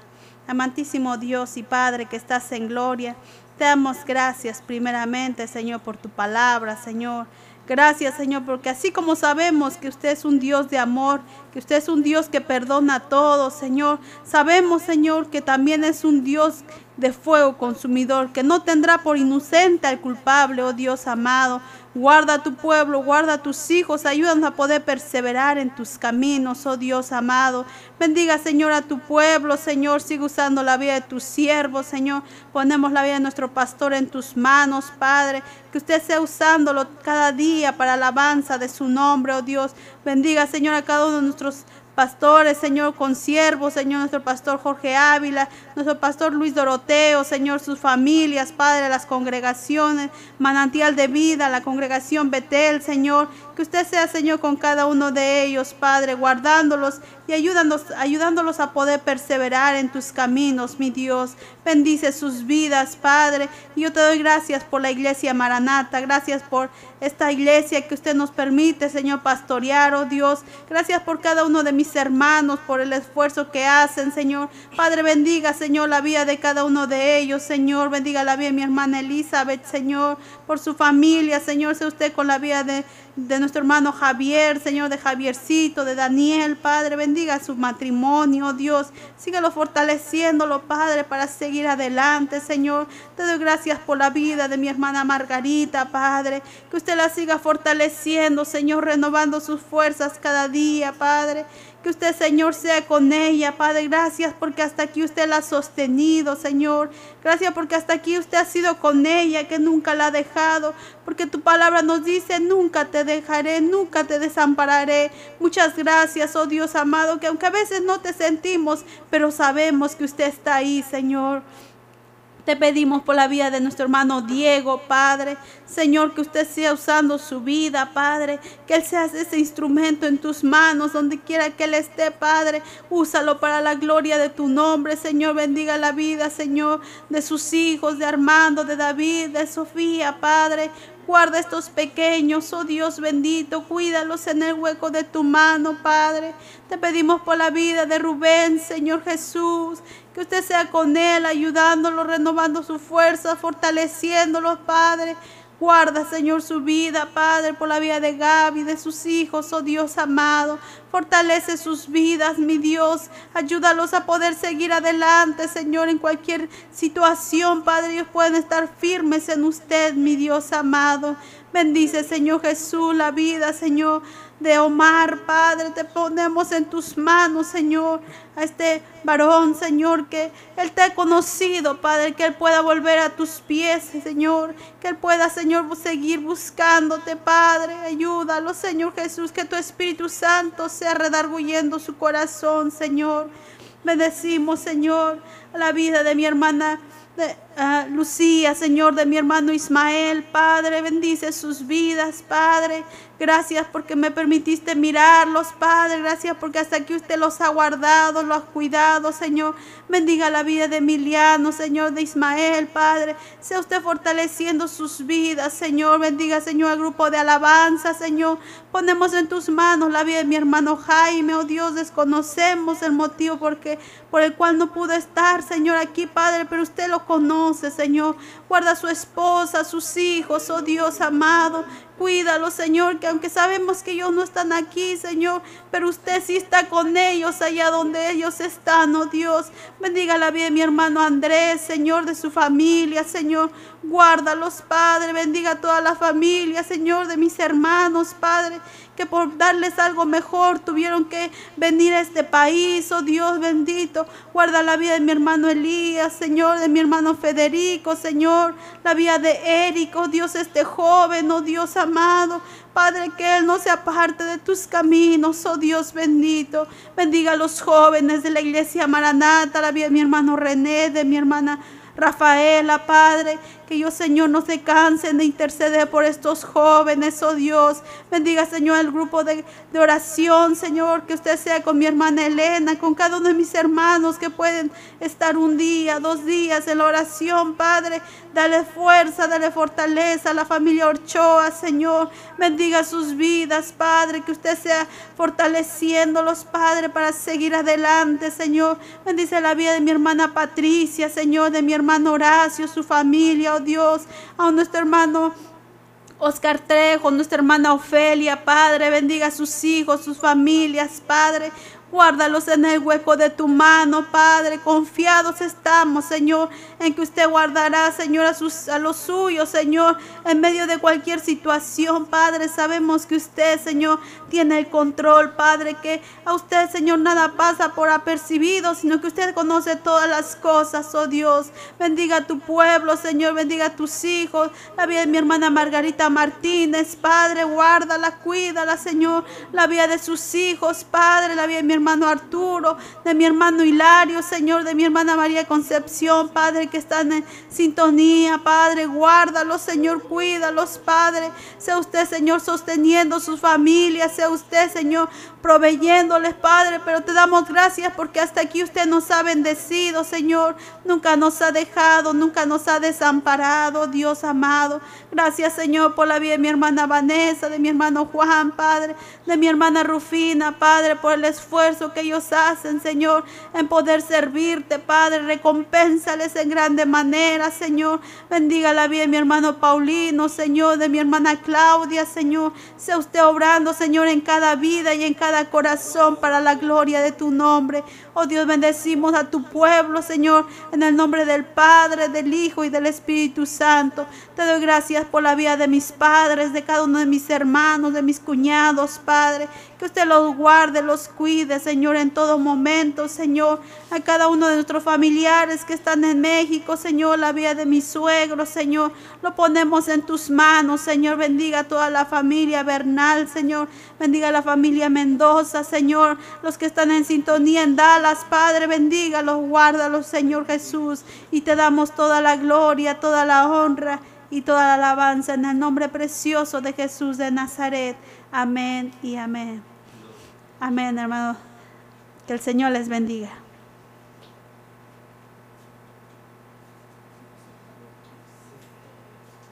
Amantísimo Dios y Padre que estás en gloria, te damos gracias primeramente, Señor, por tu palabra, Señor. Gracias, Señor, porque así como sabemos que usted es un Dios de amor, que usted es un Dios que perdona a todos, Señor, sabemos, Señor, que también es un Dios de fuego consumidor, que no tendrá por inocente al culpable, oh Dios amado. Guarda a tu pueblo, guarda a tus hijos, ayúdanos a poder perseverar en tus caminos, oh Dios amado. Bendiga, Señor, a tu pueblo, Señor. Sigue usando la vida de tus siervos, Señor. Ponemos la vida de nuestro pastor en tus manos, Padre. Que usted sea usándolo cada día para alabanza de su nombre, oh Dios. Bendiga, Señor, a cada uno de nuestros pastores, Señor, con siervos, Señor, nuestro pastor Jorge Ávila, nuestro pastor Luis Doroteo, Señor, sus familias, Padre, las congregaciones, manantial de vida, la congregación Betel, Señor, que usted sea, Señor, con cada uno de ellos, Padre, guardándolos y ayudándolos, ayudándolos a poder perseverar en tus caminos, mi Dios. Bendice sus vidas, Padre. Y yo te doy gracias por la iglesia Maranata. Gracias por esta iglesia que usted nos permite, Señor, pastorear, oh Dios. Gracias por cada uno de mis hermanos, por el esfuerzo que hacen, Señor. Padre, bendiga, Señor, la vida de cada uno de ellos, Señor. Bendiga la vida de mi hermana Elizabeth, Señor, por su familia, Señor. Sea usted con la vida de de nuestro hermano Javier, Señor, de Javiercito, de Daniel, Padre, bendiga su matrimonio, Dios, síguelo fortaleciéndolo, Padre, para seguir adelante, Señor. Te doy gracias por la vida de mi hermana Margarita, Padre, que usted la siga fortaleciendo, Señor, renovando sus fuerzas cada día, Padre. Que usted, Señor, sea con ella, Padre. Gracias porque hasta aquí usted la ha sostenido, Señor. Gracias porque hasta aquí usted ha sido con ella, que nunca la ha dejado. Porque tu palabra nos dice, nunca te dejaré, nunca te desampararé. Muchas gracias, oh Dios amado, que aunque a veces no te sentimos, pero sabemos que usted está ahí, Señor. Te pedimos por la vida de nuestro hermano Diego, Padre. Señor, que usted sea usando su vida, Padre. Que Él sea ese instrumento en tus manos, donde quiera que Él esté, Padre. Úsalo para la gloria de tu nombre, Señor. Bendiga la vida, Señor, de sus hijos, de Armando, de David, de Sofía, Padre. Guarda estos pequeños, oh Dios bendito, cuídalos en el hueco de tu mano, Padre. Te pedimos por la vida de Rubén, Señor Jesús, que usted sea con él, ayudándolo, renovando su fuerza, fortaleciéndolo, Padre. Guarda, Señor, su vida, Padre, por la vida de Gaby, de sus hijos, oh Dios amado. Fortalece sus vidas, mi Dios. Ayúdalos a poder seguir adelante, Señor, en cualquier situación, Padre. Ellos pueden estar firmes en usted, mi Dios amado. Bendice, Señor Jesús, la vida, Señor, de Omar, Padre. Te ponemos en tus manos, Señor, a este varón, Señor, que Él te ha conocido, Padre, que Él pueda volver a tus pies, Señor, que Él pueda, Señor, seguir buscándote, Padre. Ayúdalo, Señor Jesús, que tu Espíritu Santo sea redarguyendo su corazón, Señor. Bendecimos, Señor, la vida de mi hermana de, Lucía, Señor, de mi hermano Ismael, Padre, bendice sus vidas, Padre. Gracias porque me permitiste mirarlos, Padre. Gracias porque hasta aquí usted los ha guardado, los ha cuidado, Señor. Bendiga la vida de Emiliano, Señor, de Ismael, Padre. Sea usted fortaleciendo sus vidas, Señor. Bendiga, Señor, el grupo de alabanza, Señor. Ponemos en tus manos la vida de mi hermano Jaime, oh Dios. Desconocemos el motivo porque, por el cual no pudo estar, Señor, aquí, Padre, pero usted lo conoce, Señor. Guarda a su esposa, a sus hijos, oh Dios amado. Cuídalo, Señor, que aunque sabemos que ellos no están aquí, Señor, pero usted sí está con ellos allá donde ellos están, oh Dios. Bendiga la vida de mi hermano Andrés, Señor, de su familia, Señor. Guárdalos, Padre. Bendiga a toda la familia, Señor, de mis hermanos, Padre que por darles algo mejor tuvieron que venir a este país, oh Dios bendito. Guarda la vida de mi hermano Elías, Señor, de mi hermano Federico, Señor, la vida de Eric, oh Dios, este joven, oh Dios amado. Padre, que Él no se aparte de tus caminos, oh Dios bendito. Bendiga a los jóvenes de la iglesia Maranata, la vida de mi hermano René, de mi hermana Rafaela, Padre, que yo, Señor, no se cansen de interceder por estos jóvenes, oh Dios. Bendiga, Señor, el grupo de, de, oración, Señor, que usted sea con mi hermana Elena, con cada uno de mis hermanos que pueden estar un día, dos días en la oración, Padre. Dale fuerza, dale fortaleza a la familia Orchoa, Señor. Bendiga sus vidas, Padre, que usted sea fortaleciéndolos, Padre, para seguir adelante, Señor. Bendice la vida de mi hermana Patricia, Señor, de mi hermano Horacio, su familia, Dios, a nuestro hermano Oscar Trejo, nuestra hermana Ofelia, Padre, bendiga a sus hijos, sus familias, Padre. Guárdalos en el hueco de tu mano, Padre. Confiados estamos, Señor, en que usted guardará, Señor, a, sus, a los suyos, Señor, en medio de cualquier situación, Padre. Sabemos que usted, Señor, tiene el control, Padre, que a usted, Señor, nada pasa por apercibido, sino que usted conoce todas las cosas, oh Dios. Bendiga a tu pueblo, Señor, bendiga a tus hijos, la vida de mi hermana Margarita Martínez, Padre, guárdala, cuídala, Señor, la vida de sus hijos, Padre, la vida de mi hermano Arturo, de mi hermano Hilario, Señor, de mi hermana María Concepción, Padre, que están en sintonía, Padre, guárdalos, Señor, cuídalos, Padre. Sea usted, Señor, sosteniendo sus familias, sea usted, Señor, proveyéndoles, Padre, pero te damos gracias porque hasta aquí usted nos ha bendecido, Señor. Nunca nos ha dejado, nunca nos ha desamparado, Dios amado. Gracias, Señor, por la vida de mi hermana Vanessa, de mi hermano Juan, Padre, de mi hermana Rufina, Padre, por el esfuerzo que ellos hacen, Señor, en poder servirte, Padre. Recompénsales en grande manera, Señor. Bendiga la vida de mi hermano Paulino, Señor, de mi hermana Claudia, Señor. Sea usted obrando, Señor, en cada vida y en cada corazón para la gloria de tu nombre. Oh Dios, bendecimos a tu pueblo, Señor, en el nombre del Padre, del Hijo y del Espíritu Santo. Te doy gracias por la vida de mis padres, de cada uno de mis hermanos, de mis cuñados, Padre. Que usted los guarde, los cuide, Señor, en todo momento, Señor. A cada uno de nuestros familiares que están en México, Señor, la vida de mis suegros, Señor. Lo ponemos en tus manos, Señor. Bendiga a toda la familia Bernal, Señor. Bendiga a la familia Mendoza, Señor. Los que están en sintonía en Dallas, Padre, bendígalos, guárdalos, Señor Jesús. Y te damos toda la gloria, toda la honra y toda la alabanza en el nombre precioso de Jesús de Nazaret. Amén y amén. Amén, hermano. Que el Señor les bendiga.